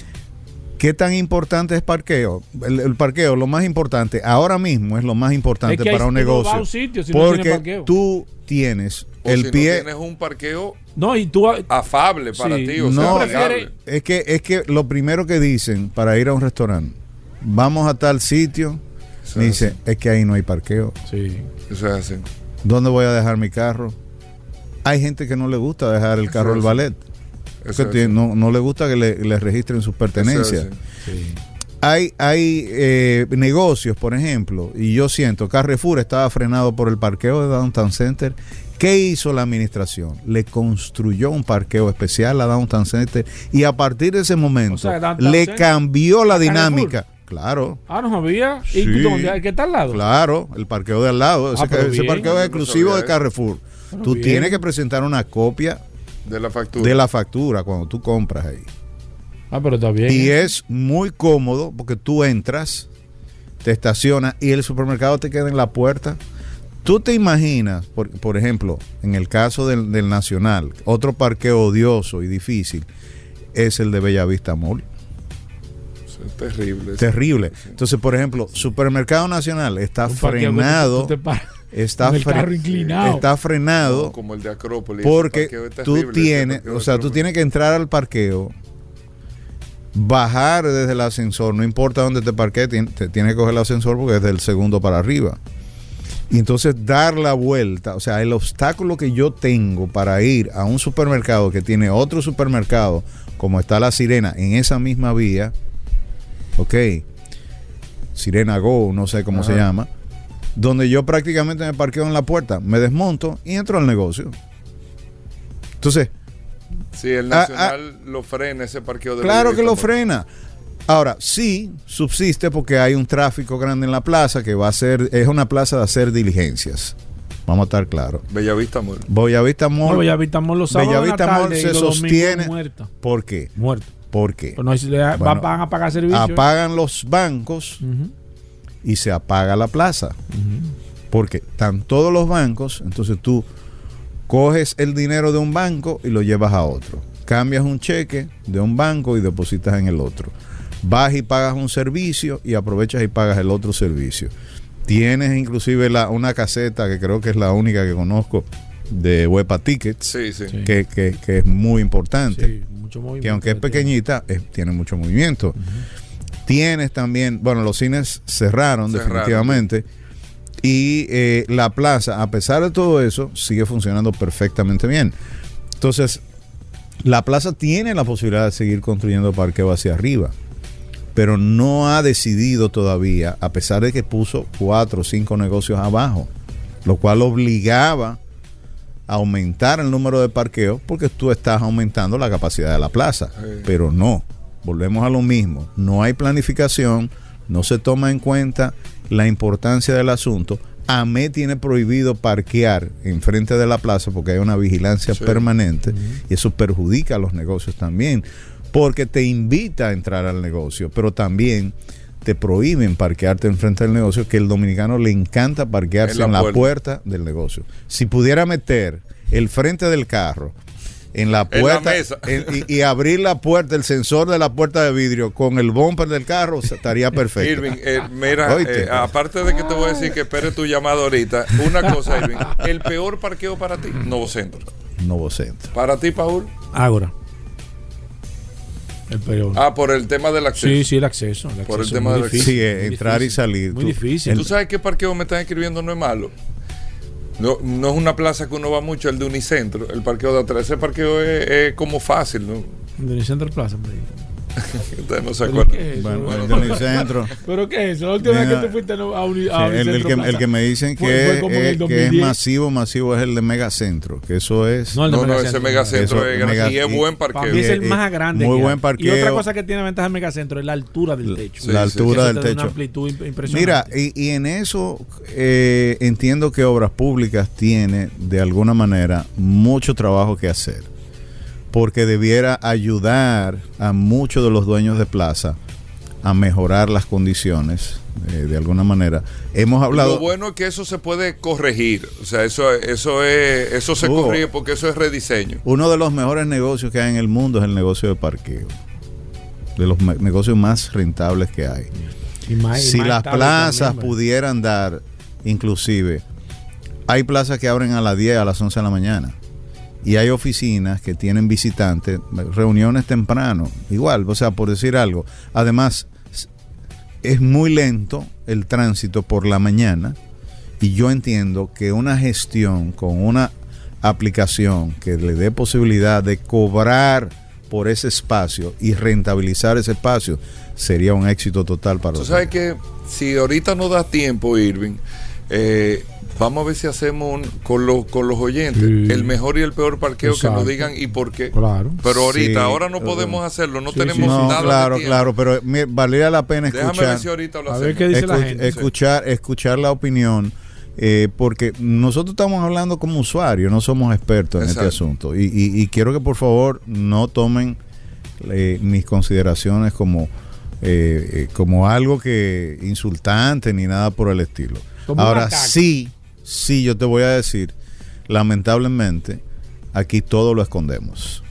¿Qué tan importante es parqueo? El, el parqueo, lo más importante, ahora mismo es lo más importante Es que hay- para un no negocio. a un sitio si no tiene porque tú tienes o el si no pie. tienes un parqueo No, y tú. afable para Sí. ti, o No, sea, es que es que lo primero que dicen para ir a un restaurante, vamos a tal sitio, Eso es dice, es que ahí no hay parqueo. Sí. Eso es así. ¿Dónde voy a dejar mi carro? Hay gente que no le gusta dejar el carro al ballet. Eso que es tiene- así. no, no le gusta que le, le registren sus pertenencias. sí. Hay, hay eh, negocios, por ejemplo, y yo siento, Carrefour estaba frenado por el parqueo de Downtown Center. ¿Qué hizo la administración? Le construyó un parqueo especial a Downtown Center y a partir de ese momento O sea, Downtown le Center, cambió la Carrefour. dinámica. Claro, Ah, no sabía. ¿Y Sí. dónde? ¿El que está al lado? claro, el parqueo de al lado. Ah, ese, pero ese bien. parqueo es exclusivo de. Carrefour. Pero Tú bien. tienes que presentar una copia De la factura. de la factura cuando tú compras ahí. Ah, pero está bien. Y es muy cómodo porque tú entras, te estacionas y el supermercado te queda en la puerta. Tú te imaginas, por, por ejemplo, en el caso del, del Nacional, otro parqueo odioso y difícil es el de Bellavista Mall. Es terrible. Terrible. Entonces, por ejemplo, Supermercado Nacional está Un frenado, tú te paras está, el fre- carro inclinado. está frenado No, como el de Acrópolis. porque tú tienes, o sea, tú tienes que entrar al parqueo, bajar desde el ascensor, no importa dónde te parquees, te tienes que coger el ascensor porque es del segundo para arriba. Y entonces dar la vuelta, o sea, el obstáculo que yo tengo para ir a un supermercado que tiene otro supermercado, como está la Sirena, en esa misma vía, ok, Sirena Go, no sé cómo se llama, donde yo prácticamente me parqueo en la puerta, me desmonto y entro al negocio. Entonces, Sí, el Ah, Nacional lo frena ese parqueo de claro que lo frena. Ahora, sí, subsiste porque hay un tráfico grande en la plaza que va a ser, es una plaza de hacer diligencias. Vamos a estar claros. Bellavista Mall. Bellavista Mall, No, Bellavista Mall los sábados en la Bellavista tarde se sostiene- muerta. ¿por qué? Muerto. ¿Por qué? Pues no, si le va- Bueno, van a pagar servicio. Apagan los bancos Ujú, y se apaga la plaza. Porque están todos los bancos, entonces tú coges el dinero de un banco y lo llevas a otro. Cambias un cheque de un banco y depositas en el otro. Vas y pagas un servicio y aprovechas y pagas el otro servicio. Tienes inclusive la, una caseta que creo que es la única que conozco de Huepa Tickets, Sí, sí. Sí. que, que- que es muy importante Sí, mucho movimiento que aunque es pequeñita, es- tiene mucho movimiento. Tienes también, bueno, los cines cerraron, Cerraron. definitivamente. Y eh, la plaza, a pesar de todo eso, sigue funcionando perfectamente bien. Entonces, la plaza tiene la posibilidad de seguir construyendo parqueo hacia arriba, pero no ha decidido todavía, a pesar de que puso cuatro o cinco negocios abajo, lo cual obligaba a aumentar el número de parqueos porque tú estás aumentando la capacidad de la plaza. Sí. Pero no, volvemos a lo mismo. No hay planificación, no se toma en cuenta la importancia del asunto. AME tiene prohibido parquear enfrente de la plaza porque hay una vigilancia Sí. permanente y eso perjudica a los negocios también porque te invita a entrar al negocio, pero también te prohíben parquearte enfrente del negocio, que el dominicano le encanta parquearse En la en la, puerta. puerta. del negocio. Si pudiera meter el frente del carro en la En la puerta mesa. en- y, y abrir la puerta, el sensor de la puerta de vidrio con el bumper del carro, estaría perfecto. Irving, eh, mira, eh, aparte de que te voy a decir que espere tu llamada ahorita, una cosa, Irving, el peor parqueo para ti, Nuevo Centro. Nuevo centro. Para ti, Paul, Ágora. El peor. ah, por el tema del acceso. sí, sí, el acceso. el Por el acceso tema del- difícil, Sí, entrar y salir. Muy Tú- difícil. ¿Tú sabes qué parqueo me están escribiendo no es malo? No, no es una plaza que uno va mucho, el de Unicentro, el parqueo de atrás. Ese parqueo es, como fácil, ¿no? De Central Plaza, hombre. Ustedes (laughs) no se ¿Pero acuerdan. qué es eso? Bueno, el de Unicentro. ¿Pero qué es eso? La última vez que tú fuiste a Uni- Sí, a el, el que, el que me dicen que, fue es- que es 2010. masivo, masivo es el de Megacentro, que eso es No, el de No, no, Megacentro. ese megacentro es grande mega- y es buen Para mí parqueo. es el más grande. muy buen hay. Y parqueo. otra cosa que tiene ventaja el megacentro es la altura del techo. Sí, la sí. altura del te da Una techo. amplitud imp- impresionante. Mira, y, y en eso eh, entiendo que Obras Públicas tiene de alguna manera mucho trabajo que hacer, porque debiera ayudar a muchos de los dueños de plaza a mejorar las condiciones eh, de alguna manera. Hemos hablado... Lo bueno es que eso se puede corregir. O sea, eso, eso, es, eso se Hugo. corrige porque eso es rediseño. Uno de los mejores negocios que hay en el mundo es el negocio de parqueo. De los negocios más rentables que hay. Y más- y si más las plazas pudieran dar, inclusive, hay plazas que abren a las 10, a las 11 de la mañana. Y hay oficinas que tienen visitantes, reuniones temprano, igual, o sea, por decir algo. Además, es muy lento el tránsito por la mañana y yo entiendo que una gestión con una aplicación que le dé posibilidad de cobrar por ese espacio y rentabilizar ese espacio sería un éxito total para Tú los sabes que si ahorita no da tiempo, Irving, eh, vamos a ver si hacemos un- con, los con los oyentes Sí. el mejor y el peor parqueo que nos digan y por qué. Claro. Pero ahorita, Sí, ahora no eh, podemos hacerlo, no sí, tenemos No, nada claro, de claro, pero mira, valdría la pena Déjame escuchar, ver si ahorita lo A hacemos. ver qué dice la gente. escuchar, escuchar la opinión, eh, porque nosotros estamos hablando como usuarios, no somos expertos en Exacto. este asunto. Y, y- y quiero que por favor no tomen eh, mis consideraciones como, eh, eh, como algo que insultante ni nada por el estilo. Como Ahora sí, sí, yo te voy a decir, lamentablemente, aquí todo lo escondemos.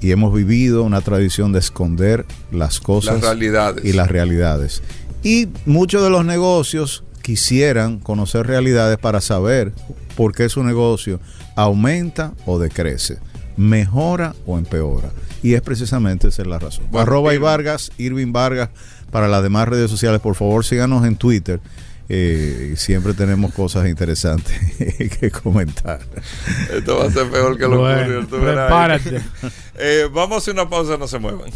Y hemos vivido una tradición de esconder las cosas Las realidades. y las realidades. Y muchos de los negocios quisieran conocer realidades para saber por qué su negocio aumenta o decrece, mejora o empeora. Y es precisamente esa es la razón. Bueno, Arroba y. Vargas, Irving Vargas, para las demás redes sociales, por favor síganos en Twitter. Eh, siempre tenemos cosas interesantes (laughs) que comentar. Esto va a ser peor que lo Bueno, ocurrió. prepárate. (laughs) Eh, vamos a hacer una pausa, no se muevan.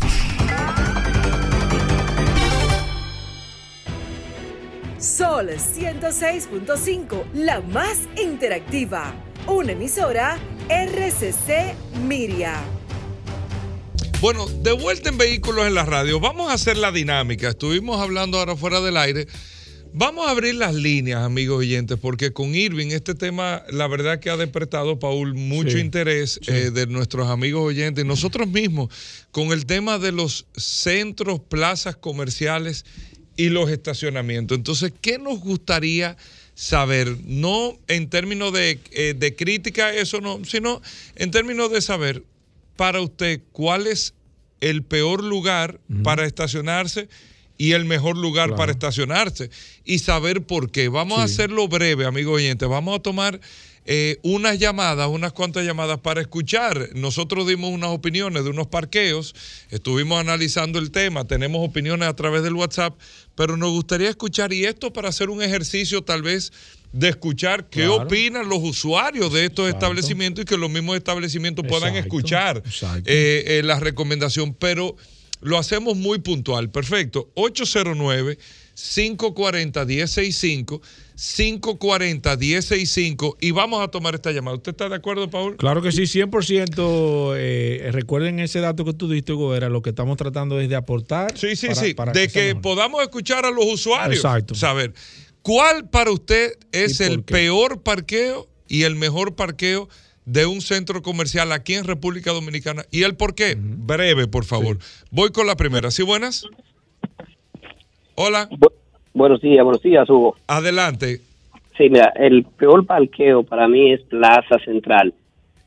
Sol 106.5, la más interactiva. Una emisora RCC Miria. Bueno, de vuelta en Vehículos en la Radio, vamos a hacer la dinámica. Estuvimos hablando ahora fuera del aire. Vamos a abrir las líneas, amigos oyentes, porque con Irving este tema, la verdad que ha despertado, Paul, mucho Sí, interés eh, de nuestros amigos oyentes y nosotros mismos con el tema de los centros, plazas comerciales y los estacionamientos. Entonces, ¿qué nos gustaría saber? No en términos de, eh, de crítica, eso no, sino en términos de saber para usted cuál es el peor lugar para estacionarse y el mejor lugar Claro. para estacionarse y saber por qué. Vamos a hacerlo breve, amigo oyente. Vamos a tomar eh, unas llamadas, unas cuantas llamadas para escuchar. Nosotros dimos unas opiniones de unos parqueos, estuvimos analizando el tema, tenemos opiniones a través del WhatsApp, pero nos gustaría escuchar y esto para hacer un ejercicio tal vez de escuchar qué Claro. opinan los usuarios de estos Exacto. establecimientos y que los mismos establecimientos puedan Exacto, escuchar exacto. eh, eh, la recomendación, pero lo hacemos muy puntual. Perfecto. 809-540-1065, 540-1065 y vamos a tomar esta llamada. ¿Usted está de acuerdo, Paul? Claro que sí, 100%. Eh, recuerden ese dato que tú diste, Hugo, era lo que estamos tratando es de aportar. Sí, sí, para- sí. para de que podamos escuchar a los usuarios. Exacto. Saber, ¿cuál para usted es ¿Y el qué? peor parqueo y el mejor parqueo de un centro comercial aquí en República Dominicana? ¿Y el por qué? Breve, por favor. Voy con la primera. ¿Sí, buenas? Hola, Bu- Buenos días, buenos días, Hugo. adelante. Sí, mira, el peor parqueo para mí es Plaza Central.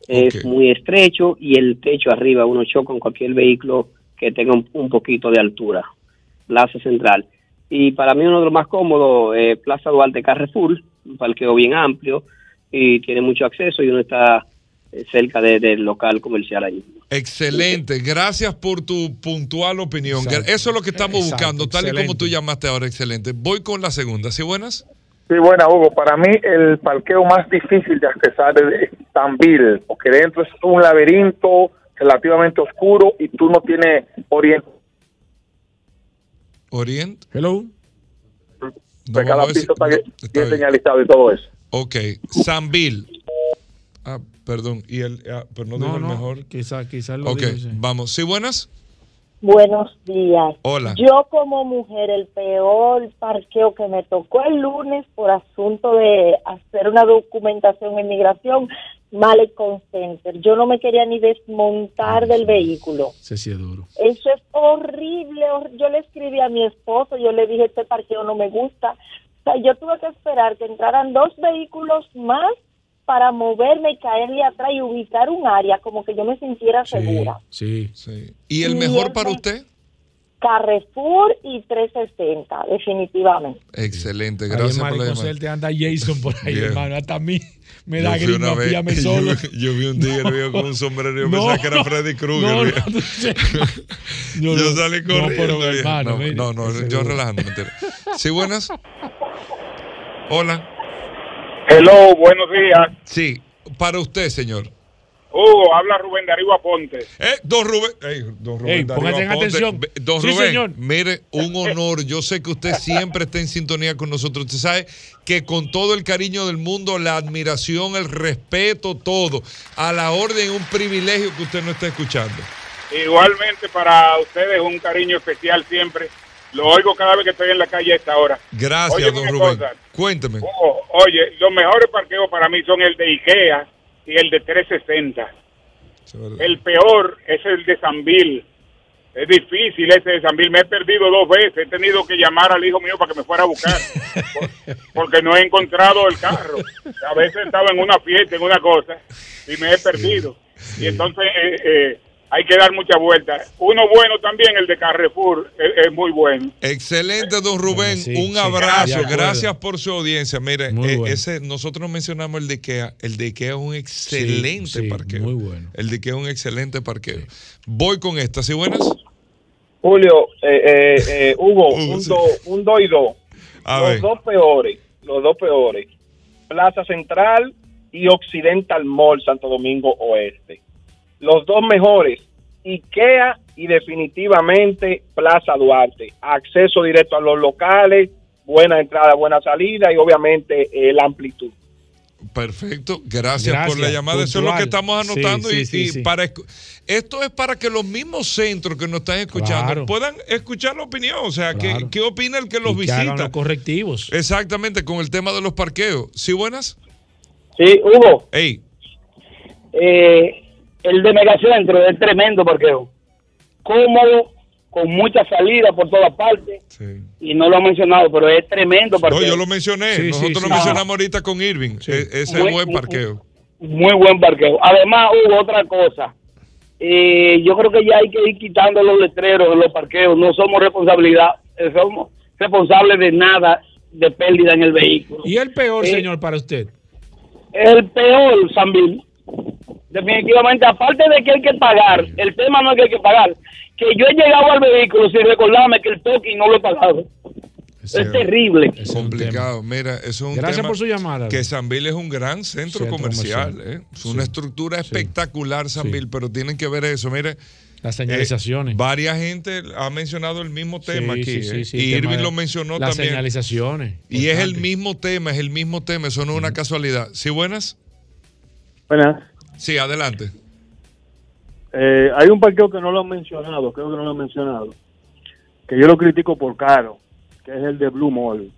Es muy estrecho y el techo arriba, uno choca con cualquier vehículo que tenga un, un poquito de altura. Plaza Central. Y para mí uno de los más cómodos, eh, Plaza Duarte Carrefour, un parqueo bien amplio y tiene mucho acceso y uno está eh, cerca de- del local comercial allí. Excelente, gracias por tu puntual opinión. Exacto. Eso es lo que estamos Exacto, buscando, tal y como tú llamaste ahora, excelente. Voy con la segunda, ¿sí buenas? Sí, buena, Hugo. Para mí, el parqueo más difícil de accesar es Tambil, porque dentro es un laberinto relativamente oscuro y tú no tienes oriente. Orient. Hello. No cada piso está bien. señalizado y todo eso. Ok, Sanville. Ah, perdón, y el, ah, pero no, dijo No, el no, mejor. quizás quizá lo Ok, digo, sí. vamos. ¿Sí, buenas? Buenos días. Hola. Yo como mujer, el peor parqueo que me tocó el lunes por asunto de hacer una documentación en migración, Malecon Center. Yo no me quería ni desmontar del vehículo. Ese sí es duro. Eso es horrible. hor- Yo le escribí a mi esposo, yo le dije, este parqueo no me gusta. O sea, yo tuve que esperar que entraran dos vehículos más para moverme y caerle atrás y ubicar un área como que yo me sintiera Sí, segura. sí. Sí. ¿Y el mejor para usted? Carrefour y 360, definitivamente. Excelente, gracias por la llamada. Center anda Jason por ahí, Bien. hermano. Hasta a mí me Yo da grima una vez- (laughs) yo solo. Yo vi un tigre viejo con un sombrero y yo No, pensaba que era Freddy Krueger. no, no, (laughs) yo no, salí no, corriendo. pero, viejo. hermano, no, mire, no, no, yo mentira. ¿Sí, buenas? Hola. Hello, buenos días. Sí, para usted, señor. Hugo, habla Rubén Darío Aponte. Eh, don Rubén, ey, don Rubén Ey, Darío Aponte. atención. Don Sí, Rubén, señor. mire, un honor. Yo sé que usted siempre está en sintonía con nosotros. Usted sabe que con todo el cariño del mundo, la admiración, el respeto, todo, a la orden, un privilegio que usted no está escuchando. Igualmente para ustedes un cariño especial siempre. Lo oigo cada vez que estoy en la calle a esta hora. Gracias, Oye, don Rubén. cosa. Cuénteme. Oye, los mejores parqueos para mí son el de Ikea y el de 360. El peor es el de Sanville. Es difícil ese de Sanville. Me he perdido dos veces. He tenido que llamar al hijo mío para que me fuera a buscar. por- (laughs) porque no he encontrado el carro. A veces estaba en una fiesta, en una cosa, y me he perdido. Y entonces eh, eh, hay que dar mucha vuelta. Uno bueno también, el de Carrefour, es, es muy bueno. Excelente, don Rubén. sí, un sí, abrazo. Gracias por su audiencia. Mire, eh, bueno. ese, nosotros mencionamos el de Ikea. El de Ikea es un excelente sí, parqueo. muy bueno. El de Ikea es un excelente parqueo. Voy con esta. ¿Sí buenas? Julio, eh, eh, eh, (laughs) Hugo, Hugo, un, sí. do, un do y do. A los ver. dos peores, los dos peores. Plaza Central y Occidental Mall, Santo Domingo Oeste. Los dos mejores, IKEA y definitivamente Plaza Duarte. Acceso directo a los locales, buena entrada, buena salida y obviamente eh, la amplitud. Perfecto, gracias, Gracias, por la llamada. Eso es lo que estamos anotando Sí, y, sí, sí, y sí. para esto es para que los mismos centros que nos están escuchando Claro. puedan escuchar la opinión. O sea, ¿qué, Claro. qué opina el que los Y que hagan visita? los correctivos. Exactamente, con el tema de los parqueos. ¿Sí buenas? Sí, Hugo, Ey, eh, el de Megacentro es tremendo parqueo. Cómodo, con mucha salida por todas partes. sí. Y no lo he mencionado, pero es tremendo parqueo. No, yo lo mencioné. Sí, Nosotros sí. lo mencionamos ahorita con Irving. Sí. E- ese Muy- es buen parqueo. Muy buen parqueo. Además, hubo otra cosa. Eh, yo creo que ya hay que ir quitando los letreros de los parqueos. No somos responsabilidad, eh, somos responsables de nada de pérdida en el vehículo. Y el peor, Eh, señor, para usted. el peor, Sambil. Definitivamente, aparte de que hay que pagar, el tema no es que hay que pagar. Que yo he llegado al vehículo sin recordarme que el toque no lo he pagado. Ese- Es terrible. es Complicado. Mira, eso es un Gracias tema por su llamada. Que Sanville es un gran centro, Centro comercial. comercial. ¿eh? Es una Sí. estructura Sí. espectacular, Sanville, pero tienen que ver eso. Mire, Las señalizaciones. Eh, varias gente ha mencionado el mismo tema Sí, aquí. sí, sí, ¿eh? sí, y Irving lo mencionó Las también. señalizaciones. Y es el mismo tema, es el mismo tema. Eso no es una casualidad. ¿Sí, buenas? Buenas. Sí, adelante. Eh, hay un parqueo que no lo han mencionado, creo que no lo han mencionado, que yo lo critico por caro, que es el de Blue Mall.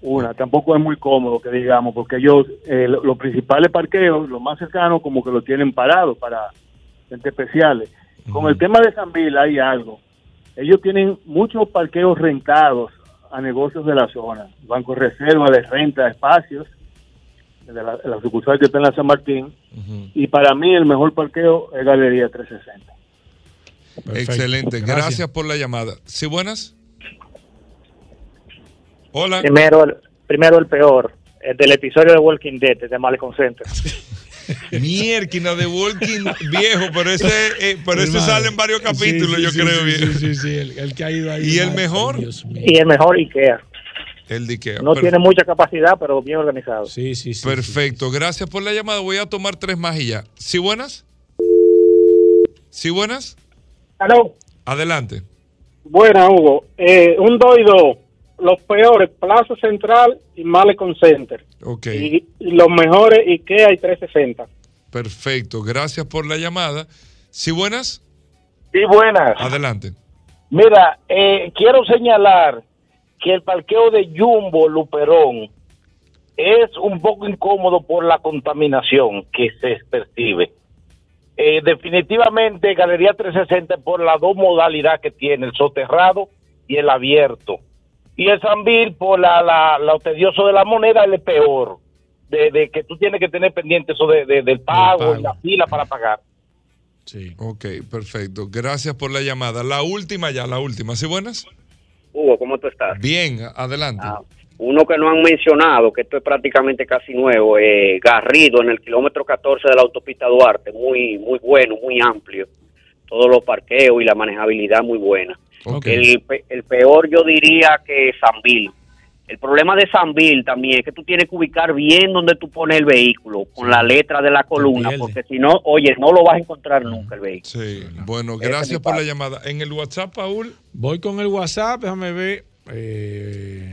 Una, tampoco es muy cómodo que digamos, porque ellos, eh, lo- los principales parqueos, los más cercanos, como que lo tienen parado para gente especiales. Con el tema de San Bill hay algo. Ellos tienen muchos parqueos rentados a negocios de la zona. Banco de Reserva les renta espacios de la, la sucursal que está en la San Martín. Y para mí el mejor parqueo es Galería 360. Perfecto. Excelente. Gracias. por la llamada. ¿Sí, buenas? Hola. Primero, el- primero el peor, el del episodio de Walking Dead, de Malecon Center. (laughs) Mierquina de Walking viejo, pero ese, eh, pero ese sale en varios capítulos, Sí, sí, yo sí, creo sí, bien. Sí, sí, sí, el, el que ha ido ahí. ¿Y el mejor? Y el mejor Ikea. El Ikea. No tiene mucha capacidad, pero bien organizado. Sí, sí, sí. Perfecto. Gracias por la llamada. Voy a tomar tres más y ya. ¿Sí, buenas? Sí, buenas. Aló. Adelante. Buena, Hugo. Eh, un 2 y 2. Los peores, Plaza Central y Malecon Center. Ok. Y, y los mejores, IKEA y 360. Perfecto. Gracias por la llamada. Sí, buenas. Sí, buenas. Adelante. Mira, eh, quiero señalar que el parqueo de Jumbo Luperón es un poco incómodo por la contaminación que se percibe. Eh, definitivamente Galería 360 por la dos modalidad que tiene, el soterrado y el abierto. Y el Sanvil por la, la, lo tedioso de la moneda es el peor, de, de que tú tienes que tener pendiente eso de, de- del pago y la fila para pagar. Sí. Ok, perfecto. Gracias por la llamada. La última ya, la última. ¿Sí, buenas? Hugo, ¿cómo tú estás? Bien, adelante. Uno que no han mencionado, que esto es prácticamente casi nuevo, eh, Garrido en el kilómetro 14 de la autopista Duarte, muy muy bueno, muy amplio. Todos los parqueos y la manejabilidad muy buena. El, pe- el peor yo diría que Sanvil. El problema de Sanvil también es que tú tienes que ubicar bien donde tú pones el vehículo, con la letra de la columna, porque si no, oye, no lo vas a encontrar nunca el vehículo. Sí, bueno, gracias por la llamada. En el WhatsApp, Paul. Voy con el WhatsApp, déjame ver. Eh,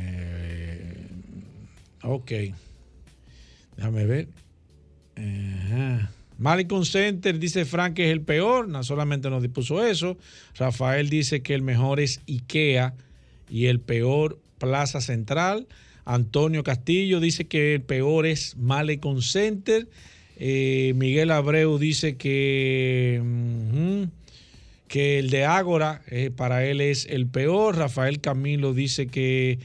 ok. Déjame ver. Ajá. Malicon Center dice Frank que es el peor, no solamente nos dispuso eso. Rafael dice que el mejor es IKEA y el peor Plaza Central. Antonio Castillo dice que el peor es Malecon Center. Eh, Miguel Abreu dice que, ujú, que el de Ágora eh, para él es el peor. Rafael Camilo dice que,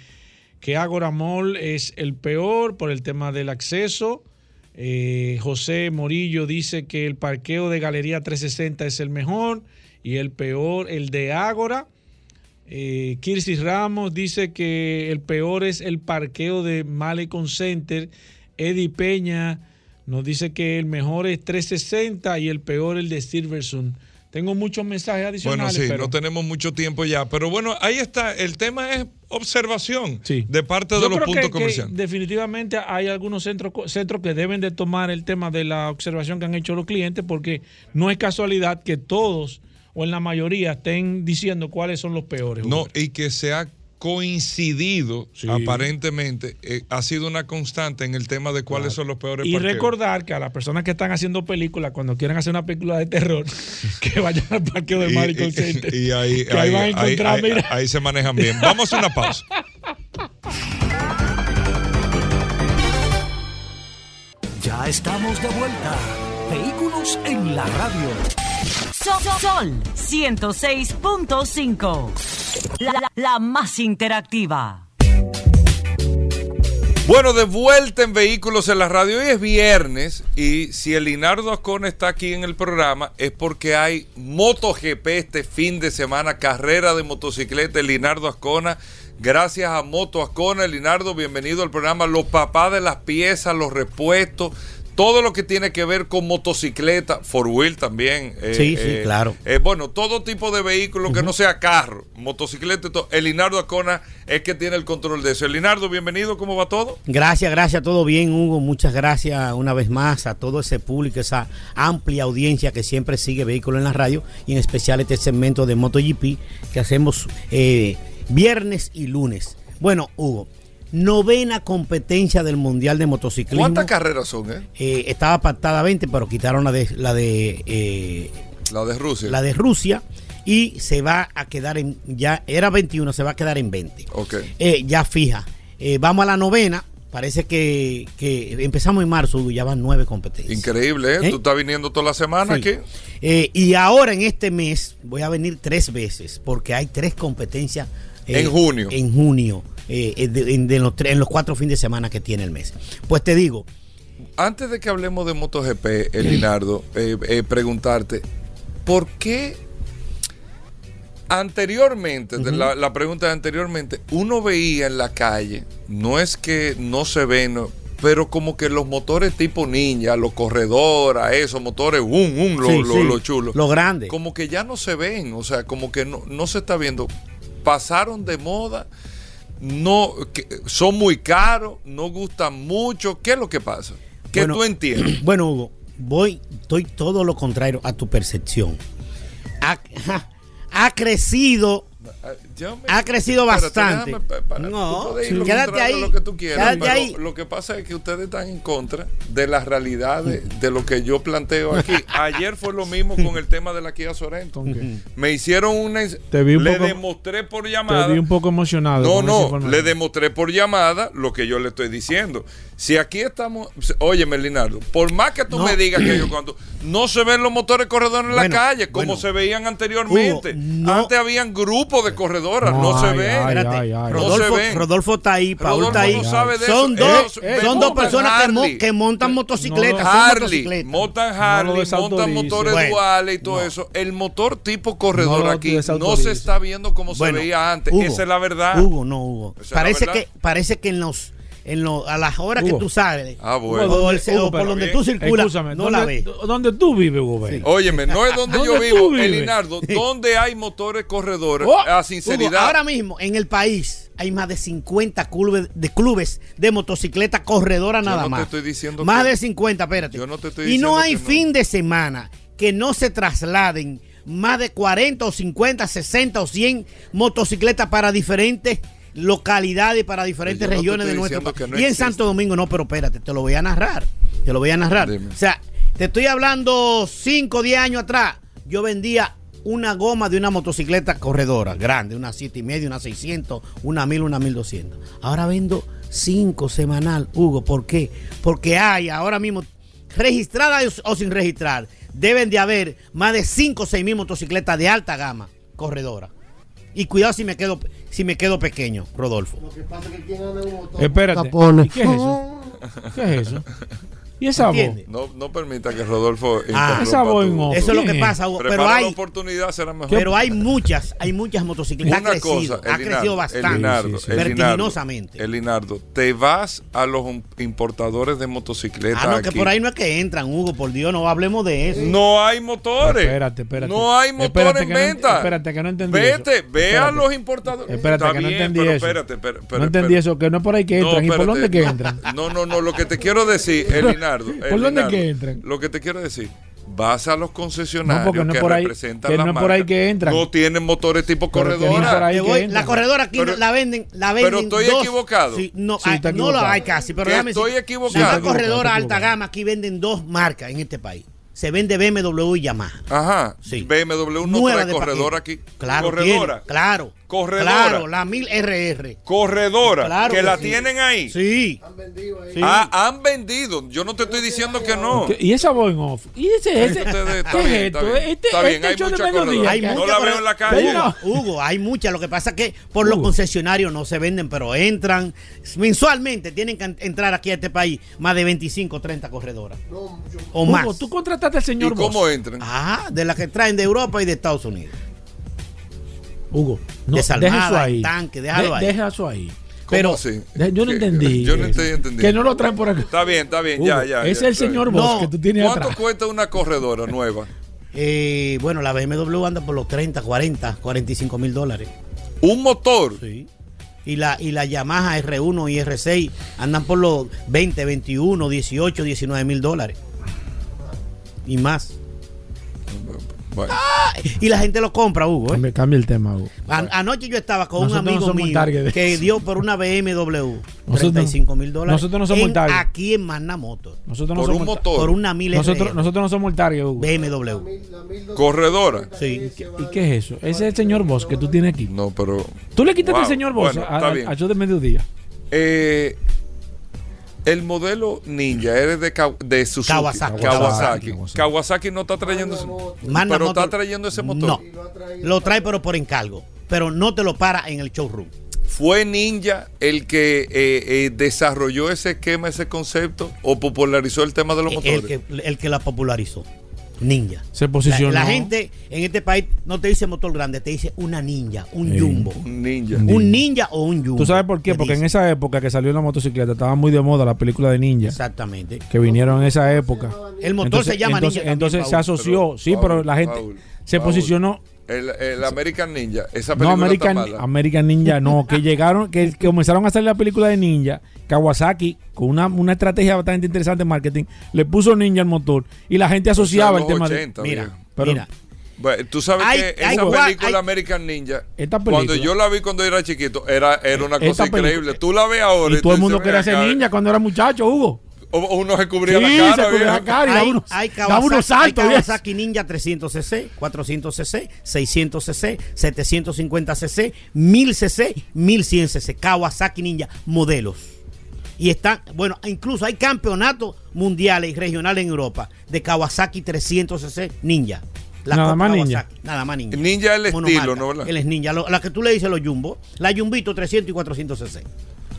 que Ágora Mall es el peor por el tema del acceso. Eh, José Morillo dice que el parqueo de Galería 360 es el mejor y el peor el de Ágora. Eh, Kirsi Ramos dice que el peor es el parqueo de Malecon Center. Eddie Peña nos dice que el mejor es 360 y el peor el de Silverson. Tengo muchos mensajes Bueno, adicionales. sí, pero no tenemos mucho tiempo ya, pero bueno, ahí está. El tema es observación de parte de Yo los creo puntos que- que comerciales. definitivamente hay algunos centros, centros que deben de tomar el tema de la observación que han hecho los clientes porque no es casualidad que todos o en la mayoría estén diciendo cuáles son los peores. No, y que se ha coincidido, aparentemente, eh, ha sido una constante en el tema de cuáles son los peores Y parqueos. recordar que a las personas que están haciendo películas, cuando quieran hacer una película de terror, (laughs) que vayan al parqueo de Y- Malicon y- Center. y ahí, que ahí, van a encontrar, ahí- mira. ahí se manejan bien. Vamos a una pausa. Ya estamos de vuelta. Vehículos en la radio. Sol, Sol 106.5. La, la- más interactiva. Bueno, de vuelta en Vehículos en la Radio. Hoy es viernes y si el Linardo Ascona está aquí en el programa es porque hay MotoGP este fin de semana, carrera de motocicleta. Linardo Ascona, gracias a Moto Ascona. Linardo, bienvenido al programa. Los papás de las piezas, los repuestos, todo lo que tiene que ver con motocicleta, four wheel también. eh, Sí, sí, eh, claro. eh, bueno, todo tipo de vehículo que no sea carro, motocicleta y todo. El Linardo Ascona es que tiene el control de eso. El Linardo, bienvenido, ¿cómo va todo? Gracias, gracias, todo bien, Hugo. Muchas gracias una vez más a todo ese público, esa amplia audiencia que siempre sigue Vehículos en la Radio y en especial este segmento de MotoGP que hacemos viernes y lunes. Bueno, Hugo, novena competencia del Mundial de Motociclismo. ¿Cuántas carreras son, eh? Eh, estaba pactada 20, pero quitaron la de la de eh, La de Rusia. la de Rusia y se va a quedar en ya era 21, se va a quedar en 20. Ok. Eh, ya fija. Eh, vamos a la novena. Parece que, que empezamos en marzo y ya van nueve competencias. Increíble, ¿eh? ¿Eh? Tú estás viniendo toda la semana Sí. aquí. Y ahora en este mes voy a venir tres veces porque hay tres competencias. eh, En junio. En junio. Eh, en, de- los tres- en los cuatro fines de semana que tiene el mes. Pues te digo, Antes de que hablemos de MotoGP, eh, Linardo, eh, eh, preguntarte, ¿por qué anteriormente, la, la pregunta de anteriormente, uno veía en la calle, no es que no se ven, no, pero como que los motores tipo ninja, los corredoras, esos motores, um, um, lo, Sí, lo- sí, lo chulo. lo grande. Como que ya no se ven, o sea, como que no, no se está viendo. Pasaron de moda, no, que son muy caros, no gustan mucho. ¿Qué es lo que pasa? ¿Qué Bueno, tú entiendes? (clears throat) Bueno, Hugo, voy, estoy todo lo contrario a tu percepción. ha, ha crecido Ha crecido Espérate, bastante. déjame, para- tú no, puedes ir lo quédate ahí. Lo que tú quieras, quédate pero ahí. Lo que pasa es que ustedes están en contra de la realidad de, lo que yo planteo aquí. (laughs) Ayer fue lo mismo con el tema de la Kia Sorento. Me hicieron una. Te vi un le poco- demostré por Te llamada. vi un poco emocionado. No, no, le demostré por llamada lo que yo le estoy diciendo. Si aquí estamos, oye, Melinardo, por más que tú No. me digas que yo cuando no se ven los motores corredores en Bueno, la calle como bueno. se veían anteriormente. Hugo, no. Antes habían grupos de corredoras, no, se ven. ay, Espérate, ay, ay. No Rodolfo, se ven. Rodolfo está ahí, Paul Rodolfo está ahí. no sabe de son eso. dos, Eh, son dos personas que, mo- Harley. que montan motocicletas. Harley, motocicletas. montan Harley, montan motores Bueno, duales y todo no. eso. El motor tipo corredor aquí no se está viendo como Bueno, se veía antes. Hugo, Esa es la verdad. Hugo, no, Hugo. Parece que, parece que en los, en los, a las horas que Hugo. tú sales, Ah, bueno. o, el- Hugo, o por donde bien. tú circulas, Escúchame, no ¿dónde, la ves. ¿Dónde tú vives, Hugo Vera? Óyeme, no es donde yo ¿Dónde tú vivo? Elinardo, donde hay motores corredores. Oh, a Hugo, sinceridad. ahora mismo en el país hay más de 50 clubes de clubes de motocicleta corredora Yo nada no te más. estoy diciendo más que- de 50, espérate. Yo no te estoy y no diciendo hay que no. fin de semana que no se trasladen más de 40 o 50, 60 o 100 motocicletas para diferentes localidades, para diferentes no regiones de nuestro país. no y en existe. Santo Domingo, no, pero espérate, te lo voy a narrar. Te lo voy a narrar. Dime. O sea, te estoy hablando 5 o 10 años atrás. Yo vendía una goma de una motocicleta corredora grande, una 7 y medio, una 600, una 1000, una 1200. Ahora vendo 5 semanal, Hugo. ¿Por qué? Porque hay ahora mismo registradas o sin registrar. Deben de haber más de 5 o 6 mil motocicletas de alta gama corredora. Y cuidado si me quedo si me quedo pequeño, Rodolfo. Espérate. Tapones. ¿Y qué es eso? (laughs) ¿Qué es eso? ¿Y esa voz? No, no permita que Rodolfo Ah, esa voz en off. Eso es lo que pasa, Hugo. Pero Prepara la hay, oportunidad, será mejor. pero hay muchas, hay muchas motocicletas. Ha Una crecido, cosa, ha Elinardo, crecido bastante. Elinardo, Sí, sí, Vertiginosamente. Elinardo, te vas a los importadores de motocicletas. Ah, no, que aquí. por ahí no es que entran, Hugo, por Dios, no hablemos de eso. No hay motores. Espérate, espérate. No hay motores Espérate en que no- venta. espérate que no entendí Vete, eso. ve a Espérate. los importadores. Espérate Está que no entendí pero eso. Espérate, pero- pero- no entendí pero- eso, que no es por ahí que entran. ¿Y por espérate. dónde que entran? No, no, no, lo que te quiero decir, Elinardo. (laughs) ¿Por dónde que entran? Lo que te quiero decir, vas a los concesionarios No, no que por ahí- representan que la no es por ahí que entran. No tienen motores tipo Pero que ni corredora. que voy- la corredora aquí Pero- la venden, la venden. pero estoy dos- equivocado. Sí, no, Sí, hay- no lo hay casi, pero déjame estoy decir, equivocado. La corredora alta gama aquí venden dos marcas en este país. Se vende BMW y Yamaha. Ajá. Sí. BMW no Nueva trae de corredora paquete. aquí. Claro, corredora. tiene, claro. Corredora. Claro, la 1000 RR. Corredora. Claro que, que la sí. tienen ahí. Sí. Sí. Ah, han vendido. Yo no te estoy diciendo que no. ¿Qué- ¿Y esa voz en off? ¿Y ese, ese? Ustedes- está ¿Qué es bien, está esto? bien. Este, Está bien, este hay mucha mediodía. corredora. Hay No muchas, la veo en la calle. Hugo, Hugo, hay muchas. Lo que pasa es que por los concesionarios no se venden, pero entran mensualmente. Tienen que entrar aquí a este país más de 25 o 30 corredoras. O más. Hugo, tú contrataste al ¿Y señor cómo Bosch. entran? Ah, de las que traen de Europa y de Estados Unidos. Hugo, no, deja eso ahí. tanque, déjalo ahí. Deja eso ahí. ¿Cómo pero- así? De- Yo no entendí. (laughs) Yo no estoy entendiendo. Que no lo traen por acá. Está bien, está bien. Hugo, ya, ya. ese es ya, el señor bien. Bosch No. que tú tienes ¿Cuánto atrás. cuesta una corredora nueva? Eh, bueno, la BMW anda por los 30, 40, 45 mil dólares. Un motor. Sí. Y la, y la Yamaha R1 y R6 andan por los 20, 21, 18, 19 mil dólares. Y más. Bueno, Y la gente lo compra, Hugo. ¿eh? Cambia, cambia el tema, Hugo. An- anoche yo estaba con Nosotros un no amigo somos el mío que eso. dio por una BMW Nosotros- 35 mil dólares. nosotros no somos en- el target. Aquí en Magna Motor. Nosotros no por un somos motor. Por una 1000 nosotros, nosotros no somos el target, Hugo. BMW. corredora. Sí. ¿Y qué es eso? Ese es el señor Bosch que tú tienes aquí. No, pero. Tú le quitaste Wow. al señor Bosch Bueno, a, está a- de mediodía. Eh, el modelo Ninja es de, de Suzuki. Kawasaki. Kawasaki. No está trayendo ese, Magna pero Motor- está trayendo ese motor. No. Lo trae pero por encargo. Pero no te lo para en el showroom. ¿Fue Ninja el que eh, eh, desarrolló ese esquema, ese concepto o popularizó el tema de los motores? El que, el que la popularizó. Ninja. Se posicionó. La, la gente en este país no te dice motor grande, te dice una ninja, un Sí. jumbo. Un ninja. Un ninja o un jumbo. ¿Tú sabes por qué? Porque en esa época que salió la motocicleta estaba muy de moda la película de Ninja. Exactamente. Que vinieron en esa época. El motor Entonces- se llama entonces, ninja. Entonces también, se Paul. asoció. Pero, sí, Paul, pero la gente Paul, se Paul. posicionó. El, el American Ninja. Esa No, película American, está mala. American Ninja, no, que (laughs) llegaron, que, que comenzaron a hacer la película de Ninja, Kawasaki, con una, una estrategia bastante interesante de marketing, le puso Ninja al motor y la gente asociaba el tema 80, de. Mira. Pero- mira. Bueno, Tú sabes que esa película American Ninja, Esta película- cuando yo la vi cuando era chiquito, era, era una Esta cosa increíble. Tú la ves ahora Y todo el mundo quería "Ven ser acá". ninja cuando era muchacho, Hugo. O- Uno se cubría Sí, la se cara. cubría viejo. la cara y Hay, unos, hay daba unos Kawasaki. Kawasaki Ninja 300cc, 400cc, 600cc, 750cc, 1000cc, 1100cc. Kawasaki Ninja modelos. Y están, bueno, incluso hay campeonatos mundiales y regionales en Europa de Kawasaki 300cc Ninja. Nada co- más Kawasaki, ninja. Nada más ninja. Ninja es el Monomarca. estilo, ¿no? ¿verdad? Él es ninja. Lo- la que tú le dices los jumbo, la jumbito 300 y 400cc.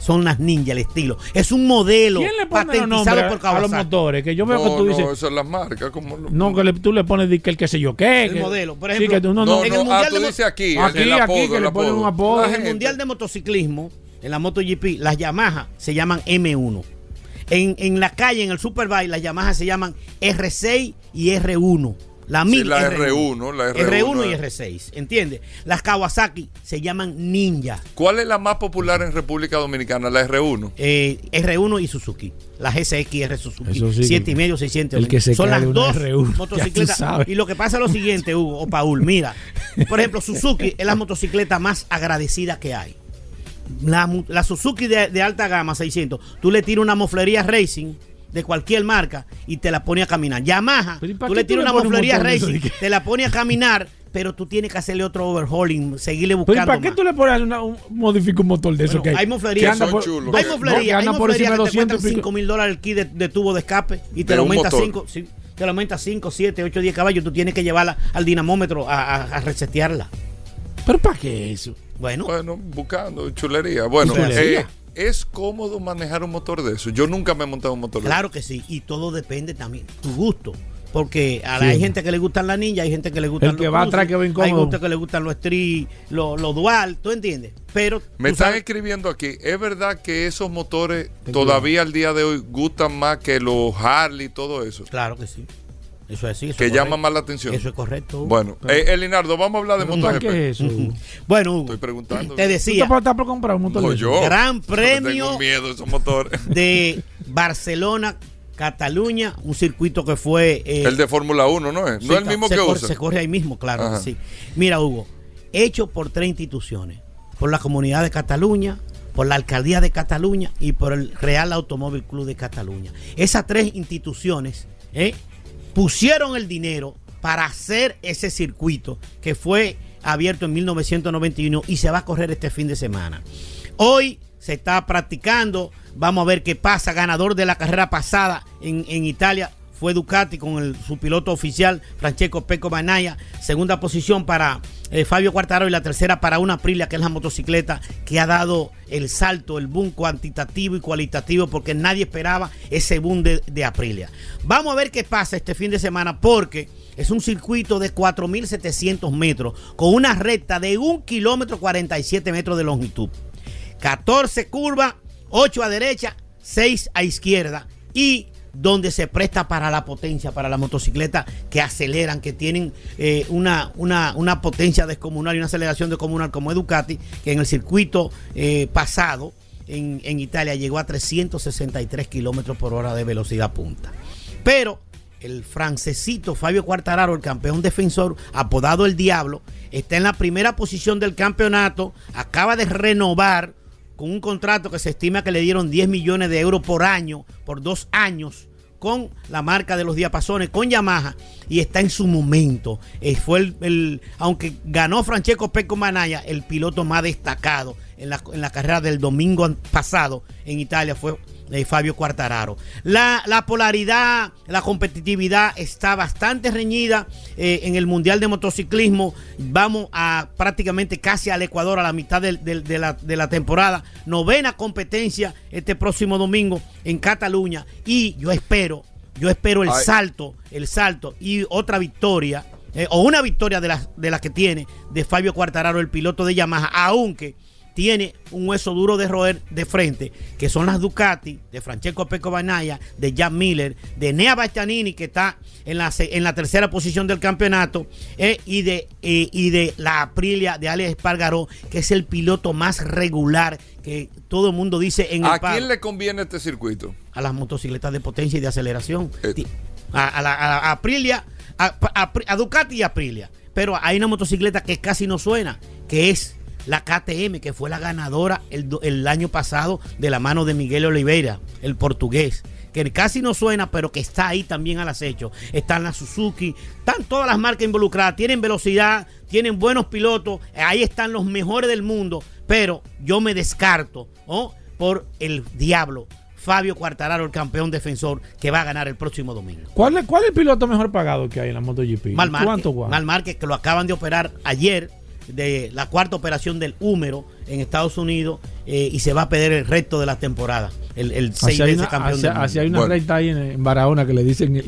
Son las ninja, el estilo. Es un modelo ¿Quién le pone los patentizado nombres por a los Kawasaki. motores? Que yo veo no, que tú no, dices. esas son las marcas. Como lo- No, que le- tú le pones di que el que sé yo qué. El que- modelo. Por sí, ejemplo, que tú- no, no, no, en el no, ah, Mundial tú de dices aquí, Aquí, el aquí, apodo, que el le ponen un apodo. en el Mundial de Motociclismo, en la MotoGP, las Yamaha se llaman M1. En, en la calle, en el Superbike, las Yamaha se llaman R6 y R1. La Sí, 1000 la R1, la R1, y eh. R6, ¿entiendes? Las Kawasaki se llaman Ninja. ¿Cuál es la más popular en República Dominicana? La R1. eh, R1 y Suzuki. La GSX-R Suzuki. Sí, 7 y medio, 600. el que se Son las dos R1, ya tú motocicletas. Y lo que pasa es lo siguiente, Hugo o Paul. Mira, por ejemplo, Suzuki es la motocicleta más agradecida que hay. La, la Suzuki de, de alta gama 600, tú le tiras una moflería racing de cualquier marca y te la pone a caminar. Yamaha, Pero ¿y para tú le tiras una moflería racing, que- te la pone a caminar, pero tú tienes que hacerle otro overhauling, seguirle Pero ¿y buscando. para qué más. tú le pones una, un modifica un motor de eso Bueno, que hay que moflerías, anda son por- chulos. Hay No, moflería, que hay anda por moflería encima de que te 200 cuestan y pico. 5 mil dólares el kit de, de tubo de escape y te lo aumenta motor. 5, te lo aumenta 5, 7, 8, 10 caballos. Tú tienes que llevarla al dinamómetro a, a, a resetearla. Pero ¿para qué eso? Bueno, Bueno, buscando chulería. Bueno, Chulería. eh, es cómodo manejar un motor de eso. Yo nunca me he montado un motor de claro que sí. Y todo depende también tu gusto. Porque a la- hay gente que le gustan las ninjas, hay gente que le gustan El que los va cruisers, atrás que va Hay incómodo. gente que le gustan los street, los los dual, ¿tú entiendes? Pero Me están sabes- escribiendo aquí, ¿es verdad que esos motores Ten todavía al día de hoy gustan más que los Harley y todo eso? Claro que sí. Eso es eso Que correcto. más la atención. Eso es correcto. Hugo. Bueno, eh, Elinardo, vamos a hablar de ¿Pero ¿Para MotoGP. qué es eso? (laughs) Bueno, Hugo, Estoy preguntando. te ¿Tú decía, estás por comprar un motor No, yo. Gran premio Tengo miedo de esos motores. (laughs) de Barcelona, Cataluña, un circuito que fue... eh, el de Fórmula 1, ¿no es? sí, No es el mismo que corre, usa. Se corre ahí mismo, claro Ajá. que sí. Mira, Hugo, hecho por tres instituciones, por la Comunidad de Cataluña, por la Alcaldía de Cataluña y por el Real Automóvil Club de Cataluña. Esas tres instituciones eh, pusieron el dinero para hacer ese circuito que fue abierto en 1991 y se va a correr este fin de semana. Hoy se está practicando, vamos a ver qué pasa. Ganador de la carrera pasada en, en Italia fue Ducati con su piloto oficial Francesco Pecco Banaya. Segunda posición para eh, Fabio Quartaro y la tercera para una Aprilia, que es la motocicleta que ha dado el salto, el boom cuantitativo y cualitativo, porque nadie esperaba ese boom de, de Aprilia. Vamos a ver qué pasa este fin de semana, porque es un circuito de 4.700 metros, con una recta de 1 kilómetro 47 metros de longitud. 14 curvas, 8 a derecha, 6 a izquierda y donde se presta para la potencia, para la motocicleta que aceleran, que tienen eh, una, una, una potencia descomunal y una aceleración descomunal como Ducati, que en el circuito eh, pasado en, en Italia llegó a 363 kilómetros por hora de velocidad punta. Pero el francesito Fabio Quartararo, el campeón defensor, apodado el Diablo, está en la primera posición del campeonato, acaba de renovar con un contrato que se estima que le dieron 10 millones de euros por año, por dos años, con la marca de los diapasones, con Yamaha, y está en su momento. Eh, fue el, el- aunque ganó Francesco Pecco Manaya, el piloto más destacado en la, en la carrera del domingo pasado en Italia fue eh, Fabio Quartararo. La, la polaridad, la competitividad está bastante reñida eh, en el Mundial de Motociclismo. Vamos a prácticamente casi al Ecuador a la mitad de, la, de la temporada. Novena competencia este próximo domingo en Cataluña. Y yo espero, yo espero el Ay. salto, el salto y otra victoria. eh, o una victoria de las de las que tiene de Fabio Quartararo, el piloto de Yamaha, aunque tiene un hueso duro de roer de frente, que son las Ducati, de Francesco Pecco Banaya, de Jack Miller, de Nea Bastianini, que está en la, en la tercera posición del campeonato, eh, y, de, eh, y de la Aprilia de Alex Espargaró, que es el piloto más regular que todo el mundo dice en el ¿A quién le conviene este circuito? a las motocicletas de potencia y de aceleración. Eh. A, a la- a- a Aprilia, a, a- a Ducati y Aprilia. Pero hay una motocicleta que casi no suena, que es la KTM, que fue la ganadora el, el año pasado de la mano de Miguel Oliveira, el portugués. Que casi no suena, pero que está ahí también al acecho. Están las Suzuki, están todas las marcas involucradas, tienen velocidad, tienen buenos pilotos, ahí están los mejores del mundo, pero yo me descarto ¿oh? por el diablo, Fabio Quartararo, el campeón defensor, que va a ganar el próximo domingo. ¿Cuál es, ¿Cuál es el piloto mejor pagado que hay en la MotoGP? Mal. Mal Márquez, que lo acaban de operar ayer de la cuarta operación del húmero en Estados Unidos eh, y se va a perder el resto de la temporada. El, el seis veces una, campeón así- del mundo. así hay una recta ahí en, en Barahona que le dicen. el-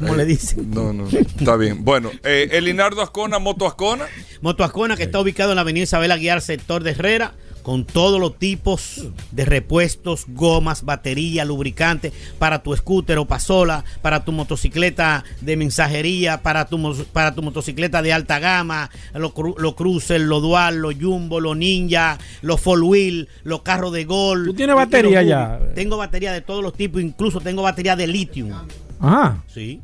¿Cómo le dicen? No, no, está bien. Bueno, eh, Elinardo Ascona, Moto Ascona. Moto Ascona, que está ubicado en la avenida Isabel Aguiar, sector de Herrera, con todos los tipos de repuestos, gomas, batería, lubricante para tu scooter o pasola, para tu motocicleta de mensajería, para tu, para tu motocicleta de alta gama, los cru- los cruisers, los dual, los jumbo, los ninja, los four wheel, los carros de gol. ¿Tú tienes batería ya? Tengo batería de todos los tipos, incluso tengo batería de lithium. Ajá. Sí.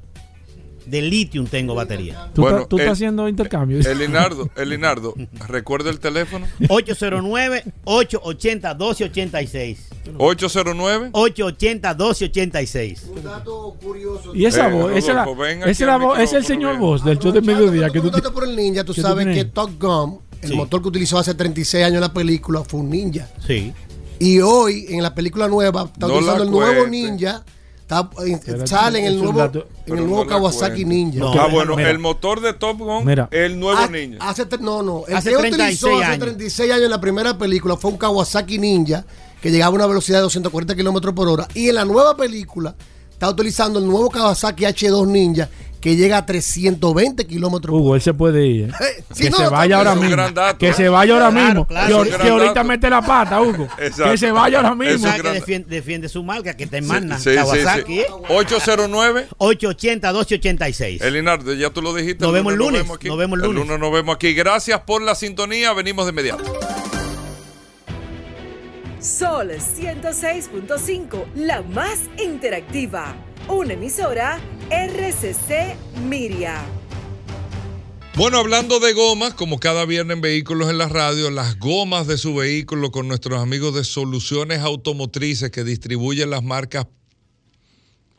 De lithium tengo batería. Tú, Bueno, estás- tú el- estás haciendo intercambios. Elinardo, (laughs) Elinardo, recuerda el teléfono. 809-880-1286. 809. 880-1286. Y esa Eh, voz, esa es la- esa la voz, es el señor voz del show de mediodía que tú Un dato por el ninja, tú sabes que Top Gun, el motor que utilizó hace 36 años en la película, fue un ninja. Sí. Y hoy, en la película nueva, está No utilizando la el nuevo ninja. Está, eh, sale en el nuevo, dato. en el nuevo Kawasaki. Ninja. No. ah, bueno, mira. el motor de Top Gun, Mira. el nuevo Ah, ninja. Hace, no, no. El Hace que 36 utilizó hace años. 36 años en la primera película fue un Kawasaki Ninja que llegaba a una velocidad de 240 kilómetros por hora. Y en la nueva película está utilizando el nuevo Kawasaki H2 Ninja que llega a 320 kilómetros por hora. Hugo, él se puede ir. (laughs) sí, que no, se no, vaya ahora mismo. dato, que ¿eh? se vaya ahora Claro, mismo. claro. Que, ahorita dato. mete la pata, Hugo. Exacto. Que se vaya ahora mismo. un ¿Sabes que defiende, defiende su marca? Que te manda sí, sí, Kawasaki. sí. ¿eh? 809. 880-1286. Elinardo, ya tú lo dijiste. Nos vemos el lunes, aquí. nos vemos el lunes. lunes nos vemos aquí. Gracias por la sintonía. Venimos de inmediato. Sol 106.5, la más interactiva. Una emisora RCC Miria. Bueno, hablando de gomas, como cada viernes en Vehículos en la Radio, las gomas de su vehículo con nuestros amigos de Soluciones Automotrices que distribuyen las marcas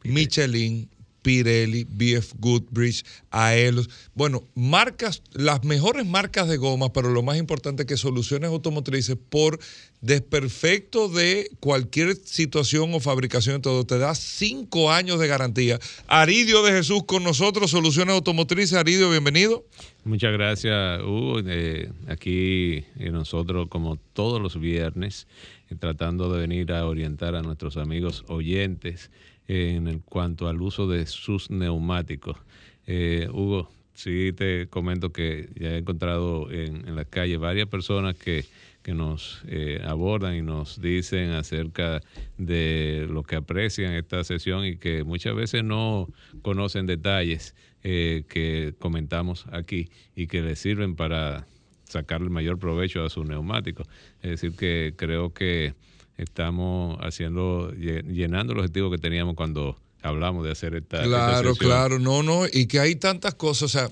Michelin, Pirelli, BF Goodrich, Aelos. Bueno, marcas, las mejores marcas de goma, pero lo más importante que Soluciones Automotrices por desperfecto de cualquier situación o fabricación, todo te da cinco años de garantía. Aridio de Jesús con nosotros, Soluciones Automotrices. Aridio, bienvenido. Muchas gracias, Hugo. Eh, aquí eh, nosotros, como todos los viernes, eh, tratando de venir a orientar a nuestros amigos oyentes en cuanto al uso de sus neumáticos. Eh, Hugo, sí te comento que ya he encontrado en, en la calle varias personas que, que nos eh, abordan y nos dicen acerca de lo que aprecian esta sesión y que muchas veces no conocen detalles eh, que comentamos aquí y que les sirven para sacarle mayor provecho a sus neumáticos. Es decir, que creo que estamos haciendo, lle- llenando el objetivo que teníamos cuando hablamos de hacer esta Claro, claro, no, no, y que hay tantas cosas, o sea,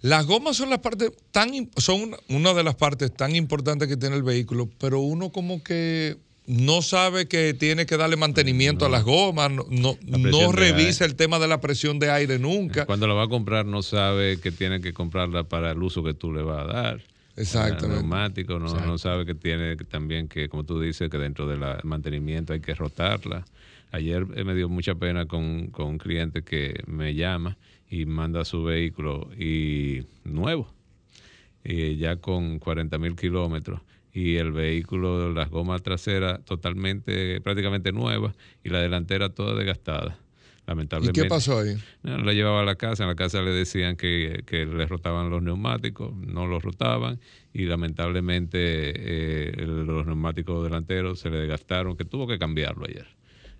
las gomas son las partes tan son una, de las partes tan importantes que tiene el vehículo, pero uno como que no sabe que tiene que darle mantenimiento a las gomas, no, no, La no revisa el tema de la presión de aire nunca. Cuando la va a comprar no sabe que tiene que comprarla para el uso que tú le vas a dar. Exactamente. Neumático, no, no sabe que tiene también que, como tú dices, que dentro del mantenimiento hay que rotarla. Ayer eh, me dio mucha pena con, con un cliente que me llama y manda su vehículo y nuevo, y ya con 40 mil kilómetros y el vehículo, las gomas traseras totalmente, prácticamente nuevas y la delantera toda desgastada. ¿Y Lamentablemente. qué pasó ahí? No, la llevaba a la casa, en la casa le decían que, que le rotaban los neumáticos, no los rotaban y lamentablemente eh, los neumáticos delanteros se le desgastaron, que tuvo que cambiarlo ayer.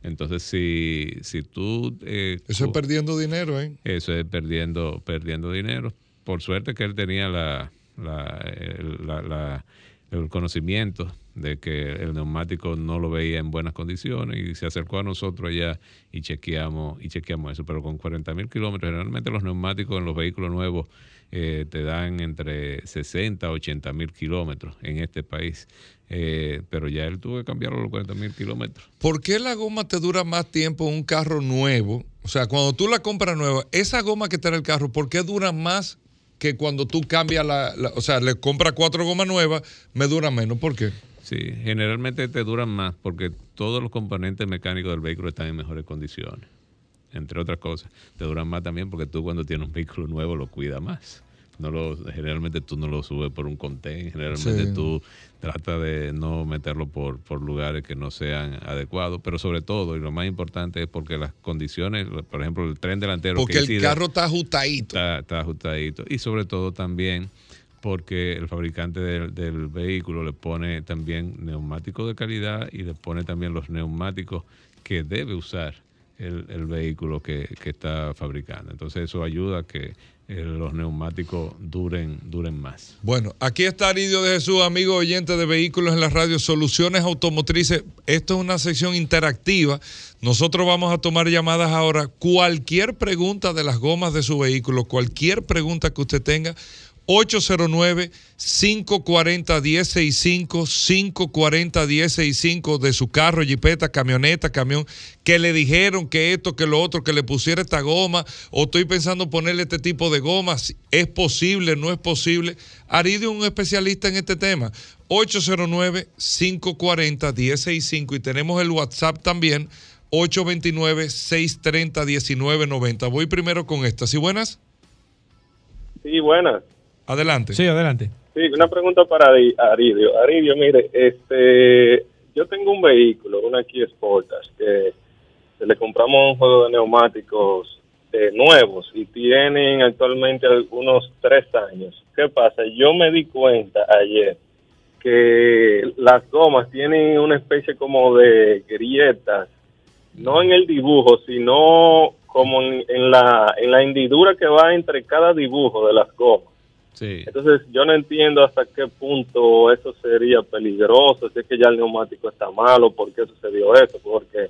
Entonces, si, si tú... eh, Eso es perdiendo dinero, ¿eh? eso es perdiendo, perdiendo dinero. Por suerte que él tenía la, la, el- la- la- el conocimiento de que el neumático no lo veía en buenas condiciones y se acercó a nosotros allá y chequeamos, y chequeamos eso. Pero con 40 mil kilómetros, generalmente los neumáticos en los vehículos nuevos eh, te dan entre 60 a 80 mil kilómetros en este país. Eh, pero ya él tuvo que cambiarlo a los 40 mil kilómetros. ¿Por qué la goma te dura más tiempo en un carro nuevo? O sea, cuando tú la compras nueva, esa goma que está en el carro, ¿por qué dura más que cuando tú cambias la, la- o sea, le compras cuatro gomas nuevas, me dura menos? ¿Por qué? Sí, generalmente te duran más porque todos los componentes mecánicos del vehículo están en mejores condiciones. Entre otras cosas, te duran más también porque tú cuando tienes un vehículo nuevo lo cuidas más. No lo, generalmente tú no lo subes por un contén, generalmente Sí. tú tratas de no meterlo por, por lugares que no sean adecuados, pero sobre todo, y lo más importante es porque las condiciones, por ejemplo, el tren delantero... Porque que el carro está ajustadito. Está, está ajustadito. Y sobre todo también porque el fabricante del, vehículo le pone también neumáticos de calidad y le pone también los neumáticos que debe usar el, vehículo que, que está fabricando. Entonces eso ayuda a que eh, los neumáticos duren, duren más. Bueno, aquí está Aridio de Jesús, amigo oyente de vehículos en la radio, soluciones automotrices. Esto es una sección interactiva. Nosotros vamos a tomar llamadas ahora. Cualquier pregunta de las gomas de su vehículo, cualquier pregunta que usted tenga, 809-540-1065, 540-1065 de su carro, jipeta, camioneta, camión, que le dijeron que esto, que lo otro, que le pusiera esta goma, o estoy pensando ponerle este tipo de gomas, es posible, no es posible. Aridio es un especialista en este tema. 809-540-1065 y tenemos el WhatsApp también, 829-630-1990. Voy primero con esta. ¿Sí buenas? Sí, buenas. Adelante. Sí, adelante. Sí, una pregunta para Ari- Aridio. Aridio, mire, este, yo tengo un vehículo, una Kia Sportage, que se le compramos un juego de neumáticos eh, nuevos y tienen actualmente unos tres años. ¿Qué pasa? Yo me di cuenta ayer que las gomas tienen una especie como de grietas, no en el dibujo, sino como en, en la, en la hendidura que va entre cada dibujo de las gomas. Entonces yo no entiendo hasta qué punto eso sería peligroso, si es que ya el neumático está malo, por qué sucedió eso, porque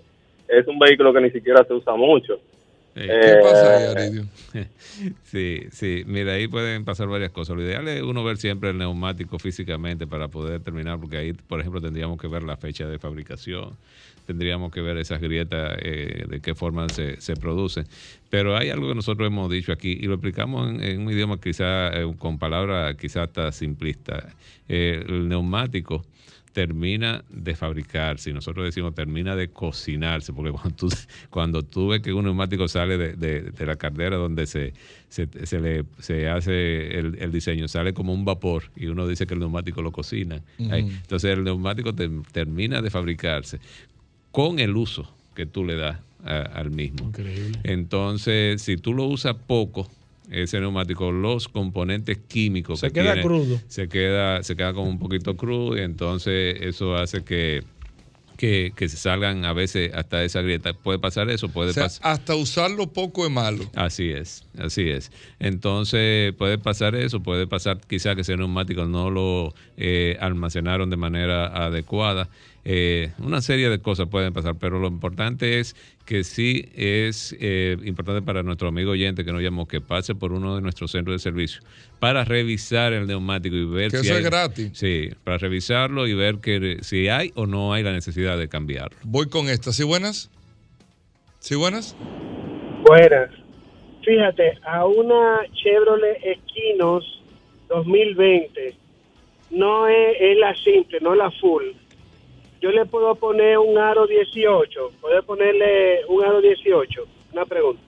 es un vehículo que ni siquiera se usa mucho. ¿Qué pasa ahí, Aridio? (laughs) Sí, sí, mira, ahí pueden pasar varias cosas. Lo ideal es uno ver siempre el neumático físicamente para poder determinar, porque ahí, por ejemplo, tendríamos que ver la fecha de fabricación, tendríamos que ver esas grietas, eh, de qué forma se, se producen. Pero hay algo que nosotros hemos dicho aquí y lo explicamos en, en un idioma quizá, eh, con palabras quizá hasta simplistas. Eh, el neumático termina de fabricarse y nosotros decimos termina de cocinarse porque cuando tú, (laughs) cuando tú ves que un neumático sale de, de- de la caldera donde se, se, se le, se hace el, el diseño sale como un vapor y uno dice que el neumático lo cocina. Ahí. entonces el neumático te- termina de fabricarse con el uso que tú le das a- al mismo Increíble. entonces si tú lo usas poco ese neumático, los componentes químicos Se que queda tiene, crudo. se queda, se queda como un poquito crudo y entonces eso hace que, que, que se salgan a veces hasta esa grieta. Puede pasar eso, puede O sea, pasar. hasta usarlo poco es malo. Así es, así es. Entonces puede pasar eso, puede pasar quizá que ese neumático no lo eh, almacenaron de manera adecuada. Eh, una serie de cosas pueden pasar, pero lo importante es que sí es eh, importante para nuestro amigo oyente que nos llamó que pase por uno de nuestros centros de servicio para revisar el neumático y ver Que si eso hay, es gratis. Sí, para revisarlo y ver que si hay o no hay la necesidad de cambiarlo. Voy con esta. ¿Sí buenas? ¿Sí buenas? Buenas. Fíjate, a una Chevrolet Equinox 2020, no es, es la simple, no la full. Yo le puedo poner un aro 18, puede ponerle un aro 18. Una pregunta.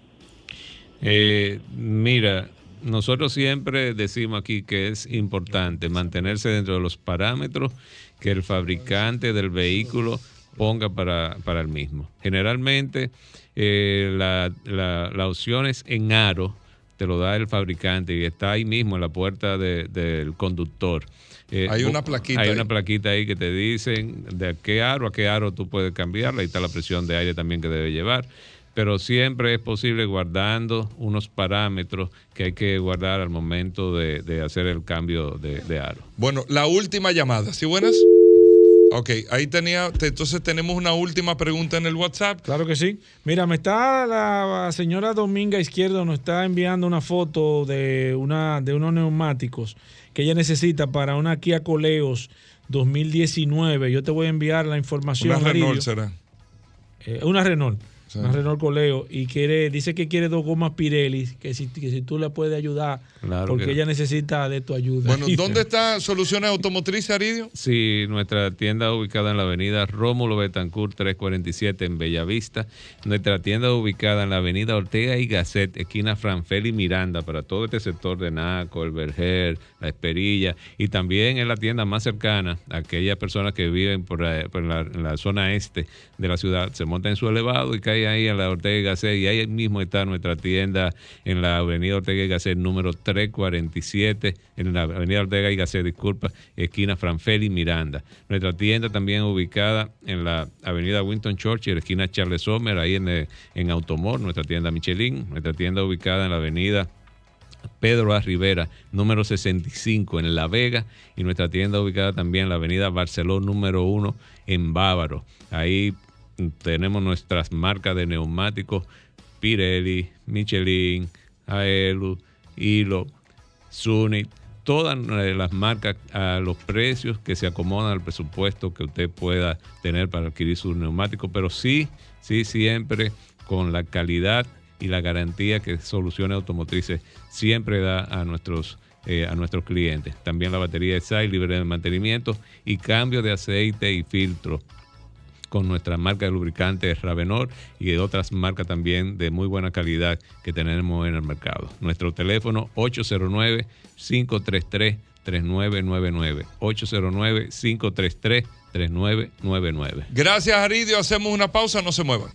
Eh, mira, nosotros siempre decimos aquí que es importante mantenerse dentro de los parámetros que el fabricante del vehículo ponga para, para el mismo. Generalmente eh, la, la, la opción es en aro, te lo da el fabricante y está ahí mismo en la puerta de- del conductor. Eh, Hay una plaquita Hay ahí. una plaquita ahí que te dicen de qué aro a qué aro tú puedes cambiarla. Ahí está la presión de aire también que debe llevar. pero siempre es posible guardando unos parámetros que hay que guardar al momento de, de hacer el cambio de, de aro. Bueno, la última llamada, ¿sí buenas? Ok, ahí tenía, te- entonces tenemos una última pregunta en el WhatsApp. Claro que sí. Mira, me está la señora Dominga Izquierdo nos está enviando una foto de una de unos neumáticos que ella necesita para una Kia Coleos 2019. Yo te voy a enviar la información. Una Renault será. Eh, una Renault. Sí. Una Renault Coleo. Y quiere, dice que quiere dos gomas Pirelli, que si, que si tú le puedes ayudar, Claro porque que- ella necesita de tu ayuda. Bueno, (laughs) ¿dónde está Soluciones Automotrices, Aridio? Sí, nuestra tienda ubicada en la avenida Rómulo Betancourt 347 en Bellavista. Nuestra tienda ubicada en la avenida Ortega y Gasset, esquina Franfeli Miranda, para todo este sector de Naco, el Verger, la Esperilla. Y también es la tienda más cercana a aquellas personas que viven por, la, por la- en la zona este de la ciudad. Se montan en su elevado y ahí en la Ortega y Gasset. Y ahí mismo está nuestra tienda en la avenida Ortega y Gasset número 347, en la avenida Ortega y Gasset, disculpa, esquina Franfeli Miranda. Nuestra tienda también ubicada en la avenida Winston Churchill, esquina Charles Sommer, ahí en, eh, en Automor, nuestra tienda Michelin. Nuestra tienda ubicada en la avenida Pedro A. Rivera, número 65 en La Vega y nuestra tienda ubicada también en la avenida Barceló número 1 en Bávaro. Ahí tenemos nuestras marcas de neumáticos Pirelli, Michelin, Aelu, Hilo, Sunit, todas las marcas a los precios que se acomodan al presupuesto que usted pueda tener para adquirir sus neumáticos, pero sí, sí, siempre con la calidad y la garantía que Soluciones Automotrices siempre da a nuestros eh, a nuestros clientes. También la batería de SAI libre de mantenimiento y cambio de aceite y filtro con nuestra marca de lubricantes Ravenor y de otras marcas también de muy buena calidad que tenemos en el mercado. Nuestro teléfono 809-533-3999. 809-533-3999. Gracias, Aridio. Hacemos una pausa, no se muevan.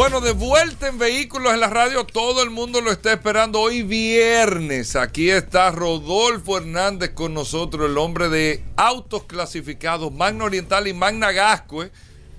Bueno, de vuelta en Vehículos en la Radio, todo el mundo lo está esperando hoy viernes. Aquí está Rodolfo Hernández con nosotros, el hombre de autos clasificados, Magna Oriental y Magna Gasco. ¿eh?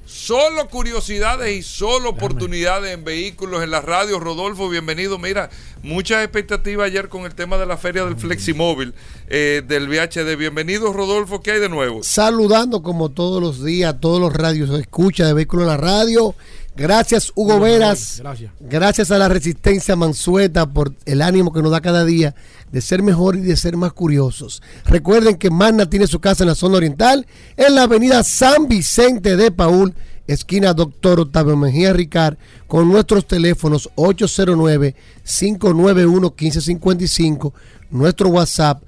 Solo curiosidades y solo oportunidades en Vehículos en la Radio. Rodolfo, bienvenido. Mira, muchas expectativas ayer con el tema de la feria del Fleximóvil, eh, del VHD. Bienvenido, Rodolfo. ¿Qué hay de nuevo? Saludando como todos los días, todos los radios, escucha de vehículos en la radio. Gracias, Hugo Veras. Gracias. Gracias a la resistencia Mansueta por el ánimo que nos da cada día de ser mejor y de ser más curiosos. Recuerden que Magna tiene su casa en la zona oriental, en la avenida San Vicente de Paul, esquina Doctor Octavio Mejía Ricard, con nuestros teléfonos 809-591-1555, nuestro WhatsApp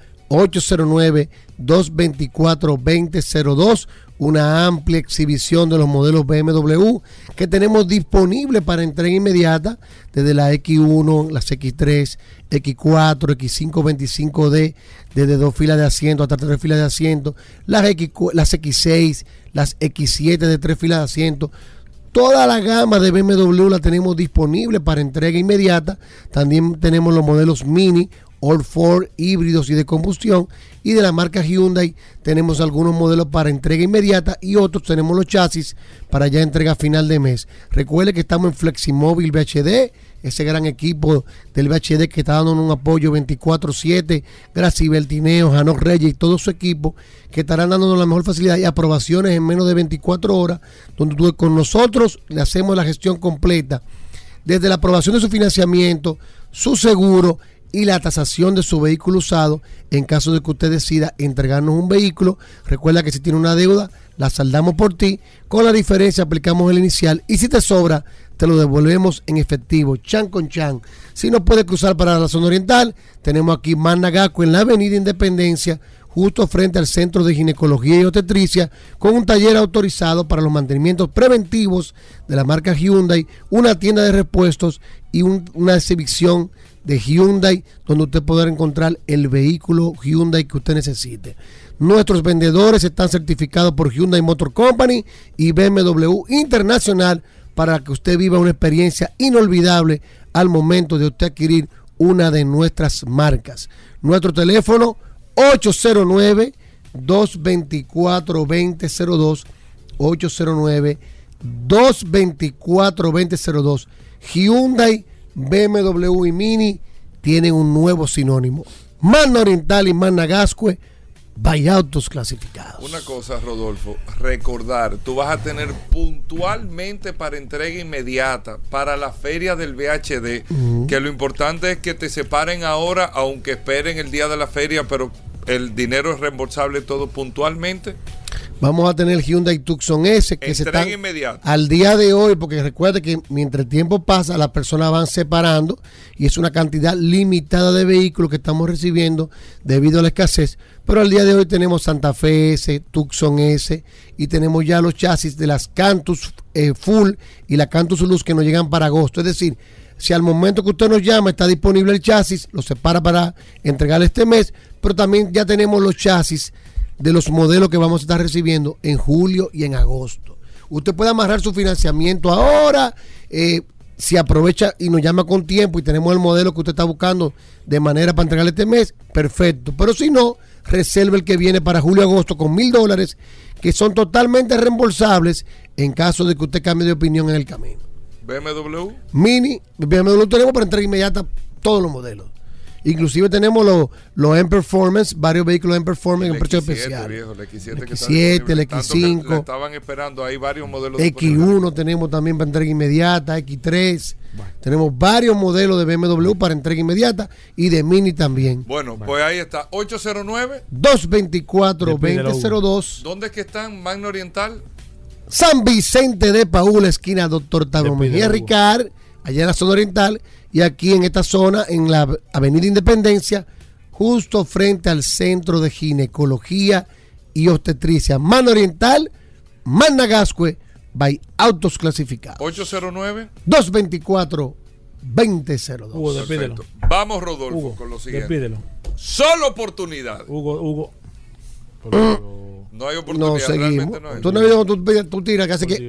809-224-2002, una amplia exhibición de los modelos BMW que tenemos disponible para entrega inmediata desde la X1, las X3, X4, X5 25D, desde dos filas de asiento hasta tres filas de asiento, las, X, las X6, las X7 de tres filas de asiento. Toda la gama de BMW la tenemos disponible para entrega inmediata. También tenemos los modelos Mini, All Four, híbridos y de combustión. Y de la marca Hyundai tenemos algunos modelos para entrega inmediata y otros tenemos los chasis para ya entrega final de mes. Recuerde que estamos en Fleximóvil VHD, ese gran equipo del VHD que está dando un apoyo 24-7. Gracias Beltineo, Janok Reyes y todo su equipo que estarán dándonos la mejor facilidad y aprobaciones en menos de 24 horas, donde tú- con nosotros le hacemos la gestión completa desde la aprobación de su financiamiento, su seguro y la tasación de su vehículo usado en caso de que usted decida entregarnos un vehículo. Recuerda que si tiene una deuda, la saldamos por ti. Con la diferencia aplicamos el inicial y si te sobra, te lo devolvemos en efectivo, chan con chan. Si no puede cruzar para la zona oriental, tenemos aquí Managaco en la Avenida Independencia, justo frente al Centro de Ginecología y Obstetricia, con un taller autorizado para los mantenimientos preventivos de la marca Hyundai, una tienda de repuestos y un- una exhibición de Hyundai donde usted podrá encontrar el vehículo Hyundai que usted necesite. Nuestros vendedores están certificados por Hyundai Motor Company y BMW Internacional para que usted viva una experiencia inolvidable al momento de usted adquirir una de nuestras marcas. Nuestro teléfono 809 224 2002 809 224-2002. Hyundai, BMW y Mini tienen un nuevo sinónimo. Magna Oriental y Magna Gascue, autos clasificados. Una cosa, Rodolfo, recordar, tú vas a tener puntualmente para entrega inmediata para la feria del VHD, que lo importante es que te separen ahora, aunque esperen el día de la feria, pero el dinero es reembolsable todo puntualmente. Vamos a tener el Hyundai Tucson S que se están inmediata. al día de hoy, porque recuerde que mientras el tiempo pasa, las personas van separando y es una cantidad limitada de vehículos que estamos recibiendo debido a la escasez. Pero al día de hoy tenemos Santa Fe S, Tucson S y tenemos ya los chasis de las Cantus eh, Full y la Cantus Luz que nos llegan para agosto. Es decir, si al momento que usted nos llama está disponible el chasis, lo separa para entregarle este mes, pero también ya tenemos los chasis de los modelos que vamos a estar recibiendo en julio y en agosto. Usted puede amarrar su financiamiento ahora, eh, si aprovecha y nos llama con tiempo y tenemos el modelo que usted está buscando de manera para entregarle este mes, perfecto. Pero si no, reserve el que viene para julio-agosto con mil dólares, que son totalmente reembolsables en caso de que usted cambie de opinión en el camino. BMW. Mini, BMW tenemos para entrega inmediata todos los modelos. Inclusive tenemos los, los M Performance, varios vehículos M Performance en precio X7, especial. viejo, el X7, que está X7, el disponible. Tanto que X5. le estaban esperando, hay varios modelos disponibles. X1 tenemos también para entrega inmediata, X3. Tenemos varios modelos de BMW para entrega inmediata y de Mini también. Bueno, pues ahí está, 809. 224-2002. ¿Dónde es que están? Magna Oriental. San Vicente de Paúl, esquina Doctor Tabo Mejía Ricard, allá en la zona oriental, y aquí en esta zona, en la Avenida Independencia, justo frente al Centro de Ginecología y Obstetricia. Mano Oriental, Managascue, by Autos Clasificados. 809. 224 2002. Hugo, despídelo. Perfecto. Vamos, Rodolfo, Hugo, con lo siguiente. despídelo. Solo oportunidad. Hugo, Hugo. No hay No, oportunidad. seguimos. realmente no hay. Tú no has visto cuando tú, tú tiras que hace que.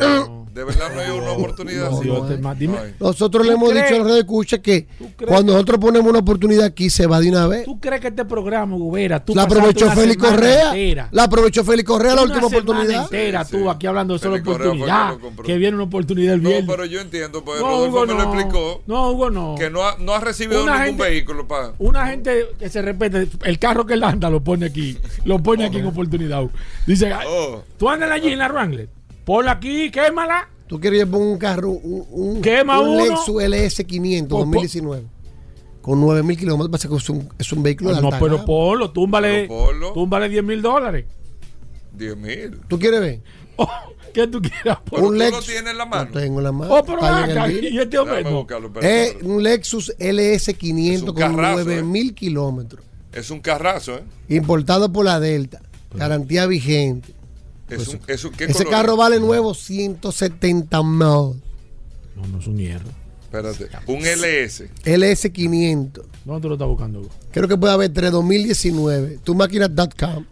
De verdad no hay una oportunidad. No, no dime, No. Nosotros le ¿Tú hemos crees? dicho a la red escucha que cuando nosotros ponemos una oportunidad aquí se va de una vez. ¿Tú crees que este programa, Gubera, tú La aprovechó Félix Correa. entera, La aprovechó Félix Correa la última oportunidad. entera Sí, tú sí. aquí hablando de solo oportunidad, que viene una oportunidad el No, viernes. pero yo entiendo, pues No, Rodolfo me no. lo explicó. No, Hugo, no. Que no ha, no ha recibido Una ningún gente- vehículo para. Una gente que se repite, el carro que él anda lo pone aquí, lo pone aquí en oportunidad. Dice, "Ay, Oh. tú andas allí en la Wrangler, ponla aquí, quémala. Tú quieres yo pongo un carro, un, un, Quema un uno. Lexus LS500 Po- po- 2019 con 9000 kilómetros. Pasa que es un, es un vehículo de No, alta pero gama. ponlo, túmbale, Pero ponlo. túmbale 10 mil dólares. 10 mil. ¿Tú quieres ver? Oh, ¿Qué tú quieras? Pero un tú Lexus. lo tienes en la mano. Lo tengo en la mano. Oh, pero Está acá, y este hombre Déjame no. buscarlo, espérate, Es espérate. un Lexus LS500 Es un con carrazo, 9000 kilómetros. Es un carrazo, ¿eh? Importado por la Delta. Garantía vigente. Es un, es un, ¿qué Ese color carro vale nuevo 170 mil. No, no es un hierro. Espérate. Un LS. LS500. ¿Dónde tú lo estás buscando, Hugo? Creo que puede haber 3 2019. Tumáquina.com.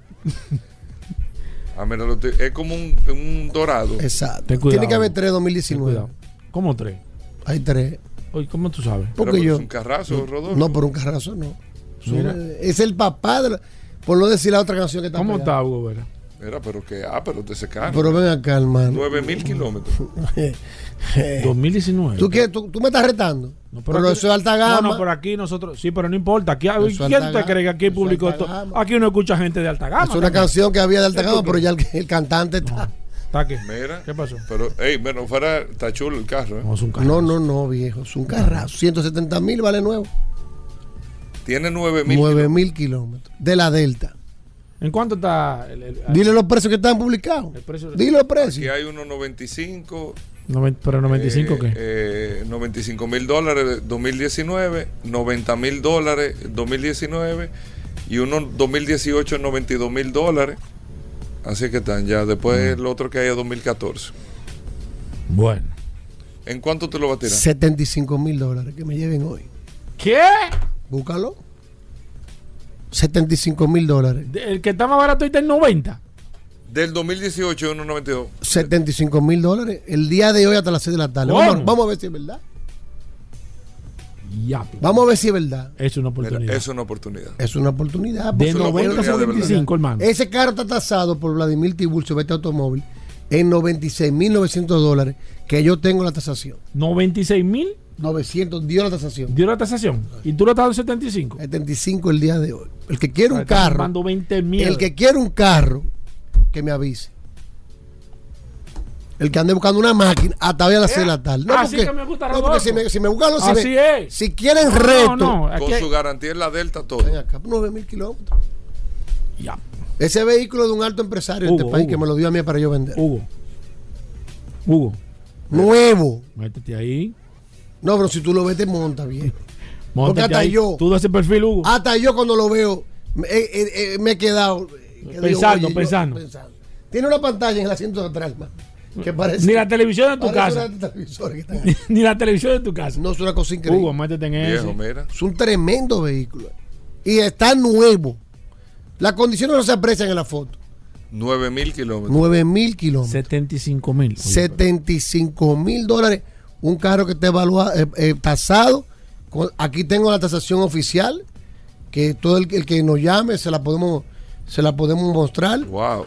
Lo estoy- es como un, un dorado. Exacto. Ten cuidado. Tiene que haber 3 Ten 2019. cuidado. ¿Cómo tres? Hay 3. Oye, ¿cómo tú sabes? Pero Porque yo. Es un carrazo, Rodolfo. No, por un carrazo no. Mira. Es el papá de la- Por no decir la otra canción que está ¿Cómo pegada. está, Hugo Vera? Mira, pero que. Ah, pero de ese carro. Pero ven acá, hermano. 9 mil kilómetros. (laughs) 2019. ¿Tú, qué, tú, tú me estás retando. No, pero aquí- eso es alta gama. No, no, por aquí nosotros. Sí, pero no importa. Aquí, Eso ¿Quién te gama. cree que aquí es público. esto- gama. aquí uno escucha gente de alta gama. es una también. canción que había de alta ¿Qué gama, pero ya el, el cantante está. ¿Está qué? Mira. ¿Qué pasó? Pero, hey, bueno, fuera. Está chulo el carro, ¿eh? No, es un carro. No, no, no, viejo. Es un carrazo. 170 mil vale nuevo. Tiene 9 mil. 9 mil kilómetros. De la Delta. ¿En cuánto está el, el- Dile los precios que están publicados. el precio? Dile los Aquí precios. hay unos 95. Noven- ¿Pero 95 eh, qué? eh, 95 mil dólares 2019, 90 mil dólares 2019 y uno 2018 92 mil dólares. Así que están ya. Después Mm. el otro que hay es 2014. Bueno. ¿En cuánto te lo va a tirar? 75 mil dólares que me lleven hoy. ¿Qué? Búscalo. 75 mil dólares. El que está más barato ahorita es 90. Del 2018 es 1.92. 75 mil dólares. El día de hoy hasta las 6 de la tarde. Vamos, vamos a ver si es verdad. Ya. Vamos a ver si es verdad. Es una Mira, oportunidad. es una oportunidad. Es una oportunidad. de porque- 90 a oportunidad de 75, hermano. Ese carro está tasado por Vladimir Tiburcio, vete automóvil, en 96.900 dólares que yo tengo la tasación. 96 mil 900 dio la tasación. dio la tasación. Y tú lo estás dando 75. 75 el día de hoy. El que quiere un Estás carro, sumando 20 mil. el que quiere un carro, que me avise. El que ande buscando una máquina hasta hoy a las 6 de la tarde. No, así porque, que me gusta, no, porque si me, si me buscan, no, si, Así me- es. si quieren reto, no, Con su garantía en la Delta, todo. ven acá, 9 mil kilómetros. Ya. Ese vehículo de un alto empresario de este país Hugo. que me lo dio a mí para yo vender. Hugo. Hugo. Nuevo. Métete ahí. No, pero si tú lo ves, te monta bien. Porque hasta ahí. yo, Tú das ese perfil, Hugo. hasta yo cuando lo veo, me, eh, eh, eh, me he quedado. que Pensando, yo- pensando. Tiene una pantalla en el asiento de atrás, man, que parece. Ni la televisión de tu casa. que. (laughs) Ni la televisión de tu casa. No es una cosa increíble. Hugo, métete en Viejo, eso. mira. Es un tremendo vehículo. Y está nuevo. Las condiciones no se aprecian en la foto. 9 mil kilómetros. 9 mil kilómetros. 75 mil. 75 mil dólares. Un carro que está evaluado, eh, eh, tasado. Aquí tengo la tasación oficial. Que todo el, el que nos llame se la podemos se la podemos mostrar. Wow.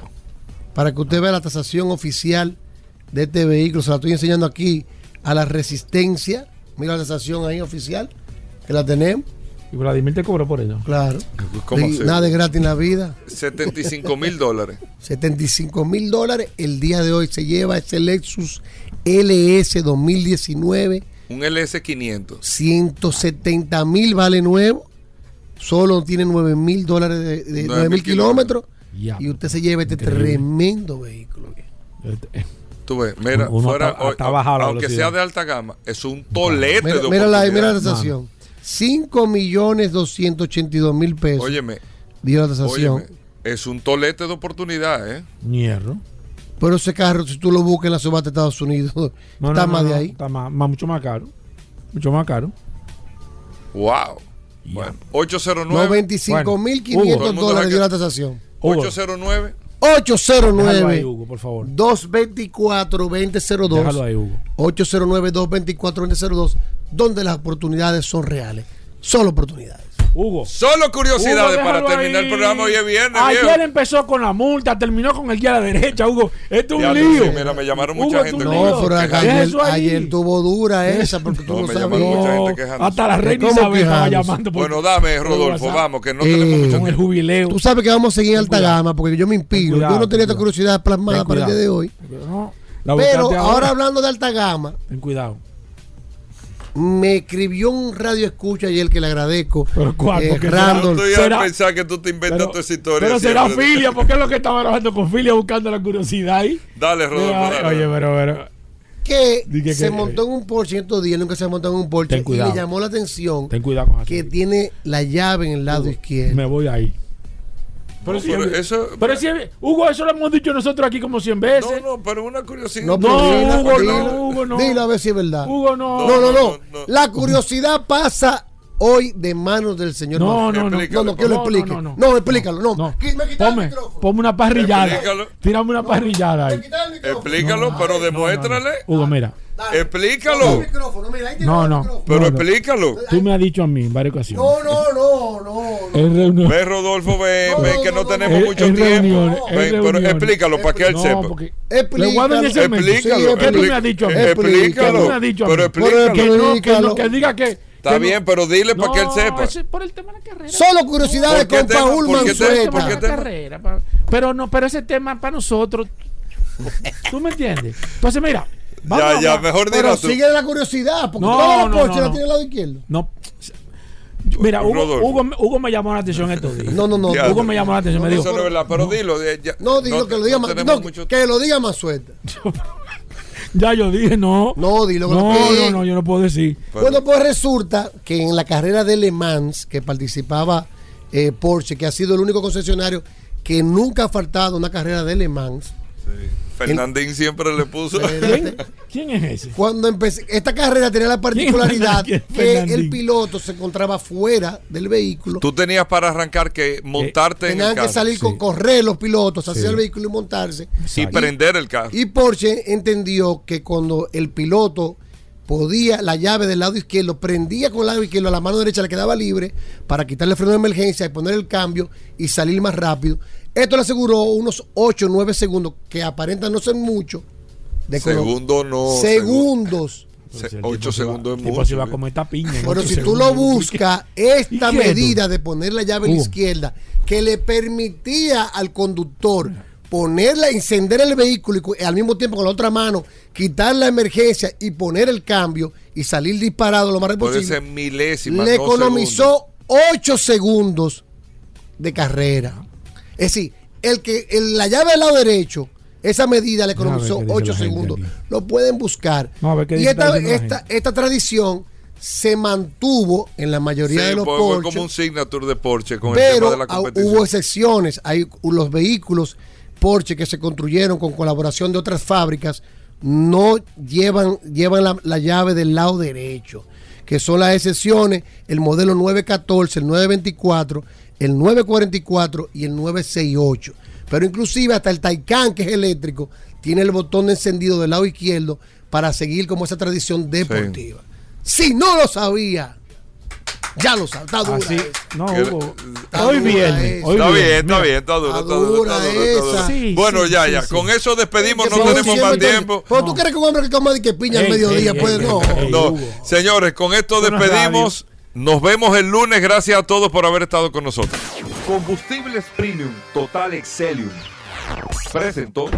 Para que usted vea la tasación oficial de este vehículo. Se la estoy enseñando aquí a la resistencia. Mira la tasación ahí oficial. Que la tenemos. Y Vladimir te cobra por eso. Claro. ¿Cómo Y así? nada de gratis en la vida. 75 mil dólares. (laughs) 75 mil dólares. El día de hoy se lleva ese Lexus LS 2019. Un LS500. 170 mil vale nuevo. Solo tiene 9 mil dólares de, de 9.000 9 mil kilómetros. Ya. Y usted se lleva este Increíble. tremendo vehículo. Tú ves, mira, Uno fuera, hasta- o- hasta baja la aunque velocidad. sea de alta gama, es un tolete Mira, de mira la, mira la oportunidad. tasación. 5 millones 282 mil pesos. Óyeme, dio la tasación. óyeme, es un tolete de oportunidad, ¿eh? Hierro. Pero ese carro, si tú lo buscas en la subasta de Estados Unidos, (laughs) No, está no, más no, de ahí. Está más, más- mucho más caro. Mucho más caro. Wow. Bueno, 809. 95 mil Todo el 500 mundo dólares dio la tasación. 809. Déjalo ahí, 809 Hugo, por favor. 224 2002 Déjalo ahí, Hugo. 809 224 2002 donde las oportunidades son reales. Solo oportunidades. Hugo. Solo curiosidades Hugo, para terminar ahí. el programa. Hoy es viernes, Ayer viejo. empezó con la multa, terminó con el guía a la derecha, Hugo. Esto es Ya un lío. sí, mira, me llamaron Hugo, mucha gente. No, pero ayer, ayer tuvo dura (laughs) esa porque tú No, no, me sabías. llamaron mucha gente No, quejándose. hasta la reina ¿Cómo Isabel estaba llamando. por- Bueno, dame, Rodolfo, vamos, que no Eh, tenemos mucho Con el tiempo. jubileo. Tú sabes que vamos a seguir en alta gama porque yo me inspiro. cuidado, yo no tenía ten esta curiosidad plasmada para el día de hoy. No, Pero ahora hablando de alta gama, Ten cuidado. Me escribió un radio escucha ayer que le agradezco. Pero ¿cuál? eh, Randall. Yo estoy a pensar que tú te inventas Pero, esa historia. pero será filia, porque es lo que estaba trabajando con filia buscando la curiosidad ahí. Dale, Rodolfo. Oye, pero, pero. que se que- montó en un Porsche estos días, nunca se montó en un Porsche Ten y cuidado. le llamó la atención Ten cuidado con que tiene la llave en el lado izquierdo. Me voy ahí. Pero, No, si pero eso- pero si es- Hugo, eso lo hemos dicho nosotros aquí como 100 veces. No, no, pero una curiosidad. No, No, Hugo, no, Hugo, no. dila a ver si es verdad. Hugo, no. No, no, no. no, no. La curiosidad pasa hoy de manos del señor. No, no, no. No, no, que lo No, explique. no, No, no, no. explícalo. No, No. Me quita el Ponme, micrófono. ponme una parrillada. Explícalo. Tírame una parrillada ahí. Explícalo, pero demuéstrale. Hugo, mira. Dale. Explícalo. Mira, No, no. Pero explícalo. Tú me has dicho a mí en varias ocasiones. No, no, no, no. Ven, Rodolfo, ven, no, que no, no no, tenemos mucho tiempo. pero explícalo para que él No, sepa. Explícalo. Explícalo. ¿Qué tú me has dicho a mí? Explícalo. Pero Pero explícalo. Que no, que, no, Explícalo. que diga que. Está que bien, no. pero dile para que él No, sepa. es por el tema de la carrera. Solo curiosidades ¿Por qué con tema? Paul pa- pero no, pero ese tema para nosotros. ¿Tú me entiendes? Entonces, mira. vamos Ya, ya, mejor Pero dilo tú. sigue la curiosidad, porque No, toda la no, Porsche no, la no. tiene al lado izquierdo. No. Mira, Hugo. Hugo, Hugo me llamó la atención estos días. No, no, no. Ya. Hugo me llamó la atención. me dijo, Eso no es verdad, pero dilo. ya- No, dilo no- que lo diga no más. No, que lo diga más suelta. (laughs) ya yo dije, no. No, dilo que No, lo que no, no, yo no puedo decir. Bueno, pues resulta que en la carrera de Le Mans que participaba eh, Porsche, que ha sido el único concesionario que nunca ha faltado una carrera de Le Mans. Fernandín siempre le puso. ¿Quién, quién es ese? Cuando empecé, esta carrera tenía la particularidad ¿Quién es que el piloto se encontraba fuera del vehículo. Tú tenías para arrancar que montarte en el Tenían que carro salir con correr los pilotos hacia Sí. el vehículo y montarse. y prender el carro. Y Porsche entendió que cuando el piloto podía la llave del lado izquierdo, prendía con el lado izquierdo, a la mano derecha le quedaba libre para quitarle el freno de emergencia y poner el cambio y salir más rápido. Esto le aseguró unos 8 o 9 segundos, que aparentan no ser mucho. De Segundo no. Segundos. Se- ocho segundos es mucho. se va a comer esta piña. en Pero si tú lo buscas, (laughs) esta ¿Y qué, medida de poner la llave a la Uh. izquierda, que le permitía al conductor ponerla, encender el vehículo y al mismo tiempo con la otra mano quitar la emergencia y poner el cambio y salir disparado lo más rápido posible, milésima. le no economizó 8 segundos de carrera. Es decir, el que el- la llave del lado derecho, esa medida le economizó qué dice 8 la gente segundos. Lo pueden buscar. No, a ver qué y esta, esta, esta tradición se mantuvo en la mayoría Sí, de los fue, fue Porsche, como un signature de Porsche con el tema pero de la ah, competición. hubo excepciones. Hay los vehículos Porsche que se construyeron con colaboración de otras fábricas no llevan, llevan la, la llave del lado derecho, que son las excepciones, el modelo 914, el 924, el 944 y el 968. Pero inclusive hasta el Taycan, que es eléctrico, tiene el botón de encendido del lado izquierdo para seguir como esa tradición deportiva. Si no lo sabía, ya lo sabía. Está dura Así- no, Hugo. Está Hoy dura viernes. Hoy Está bien, está bien, está duro, está está duro, está dura duro, está. Sí, bueno, sí, ya, ya. sí. Con eso despedimos, no tenemos más tiempo. Pero tú crees que un hombre que coma de que piña al Ey, mediodía ey, puede ey, no. No, señores, con esto despedimos. Nos vemos el lunes. Gracias a todos por haber estado con nosotros. Combustibles Premium Total Excelium. Presentó.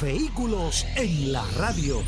Vehículos en la radio.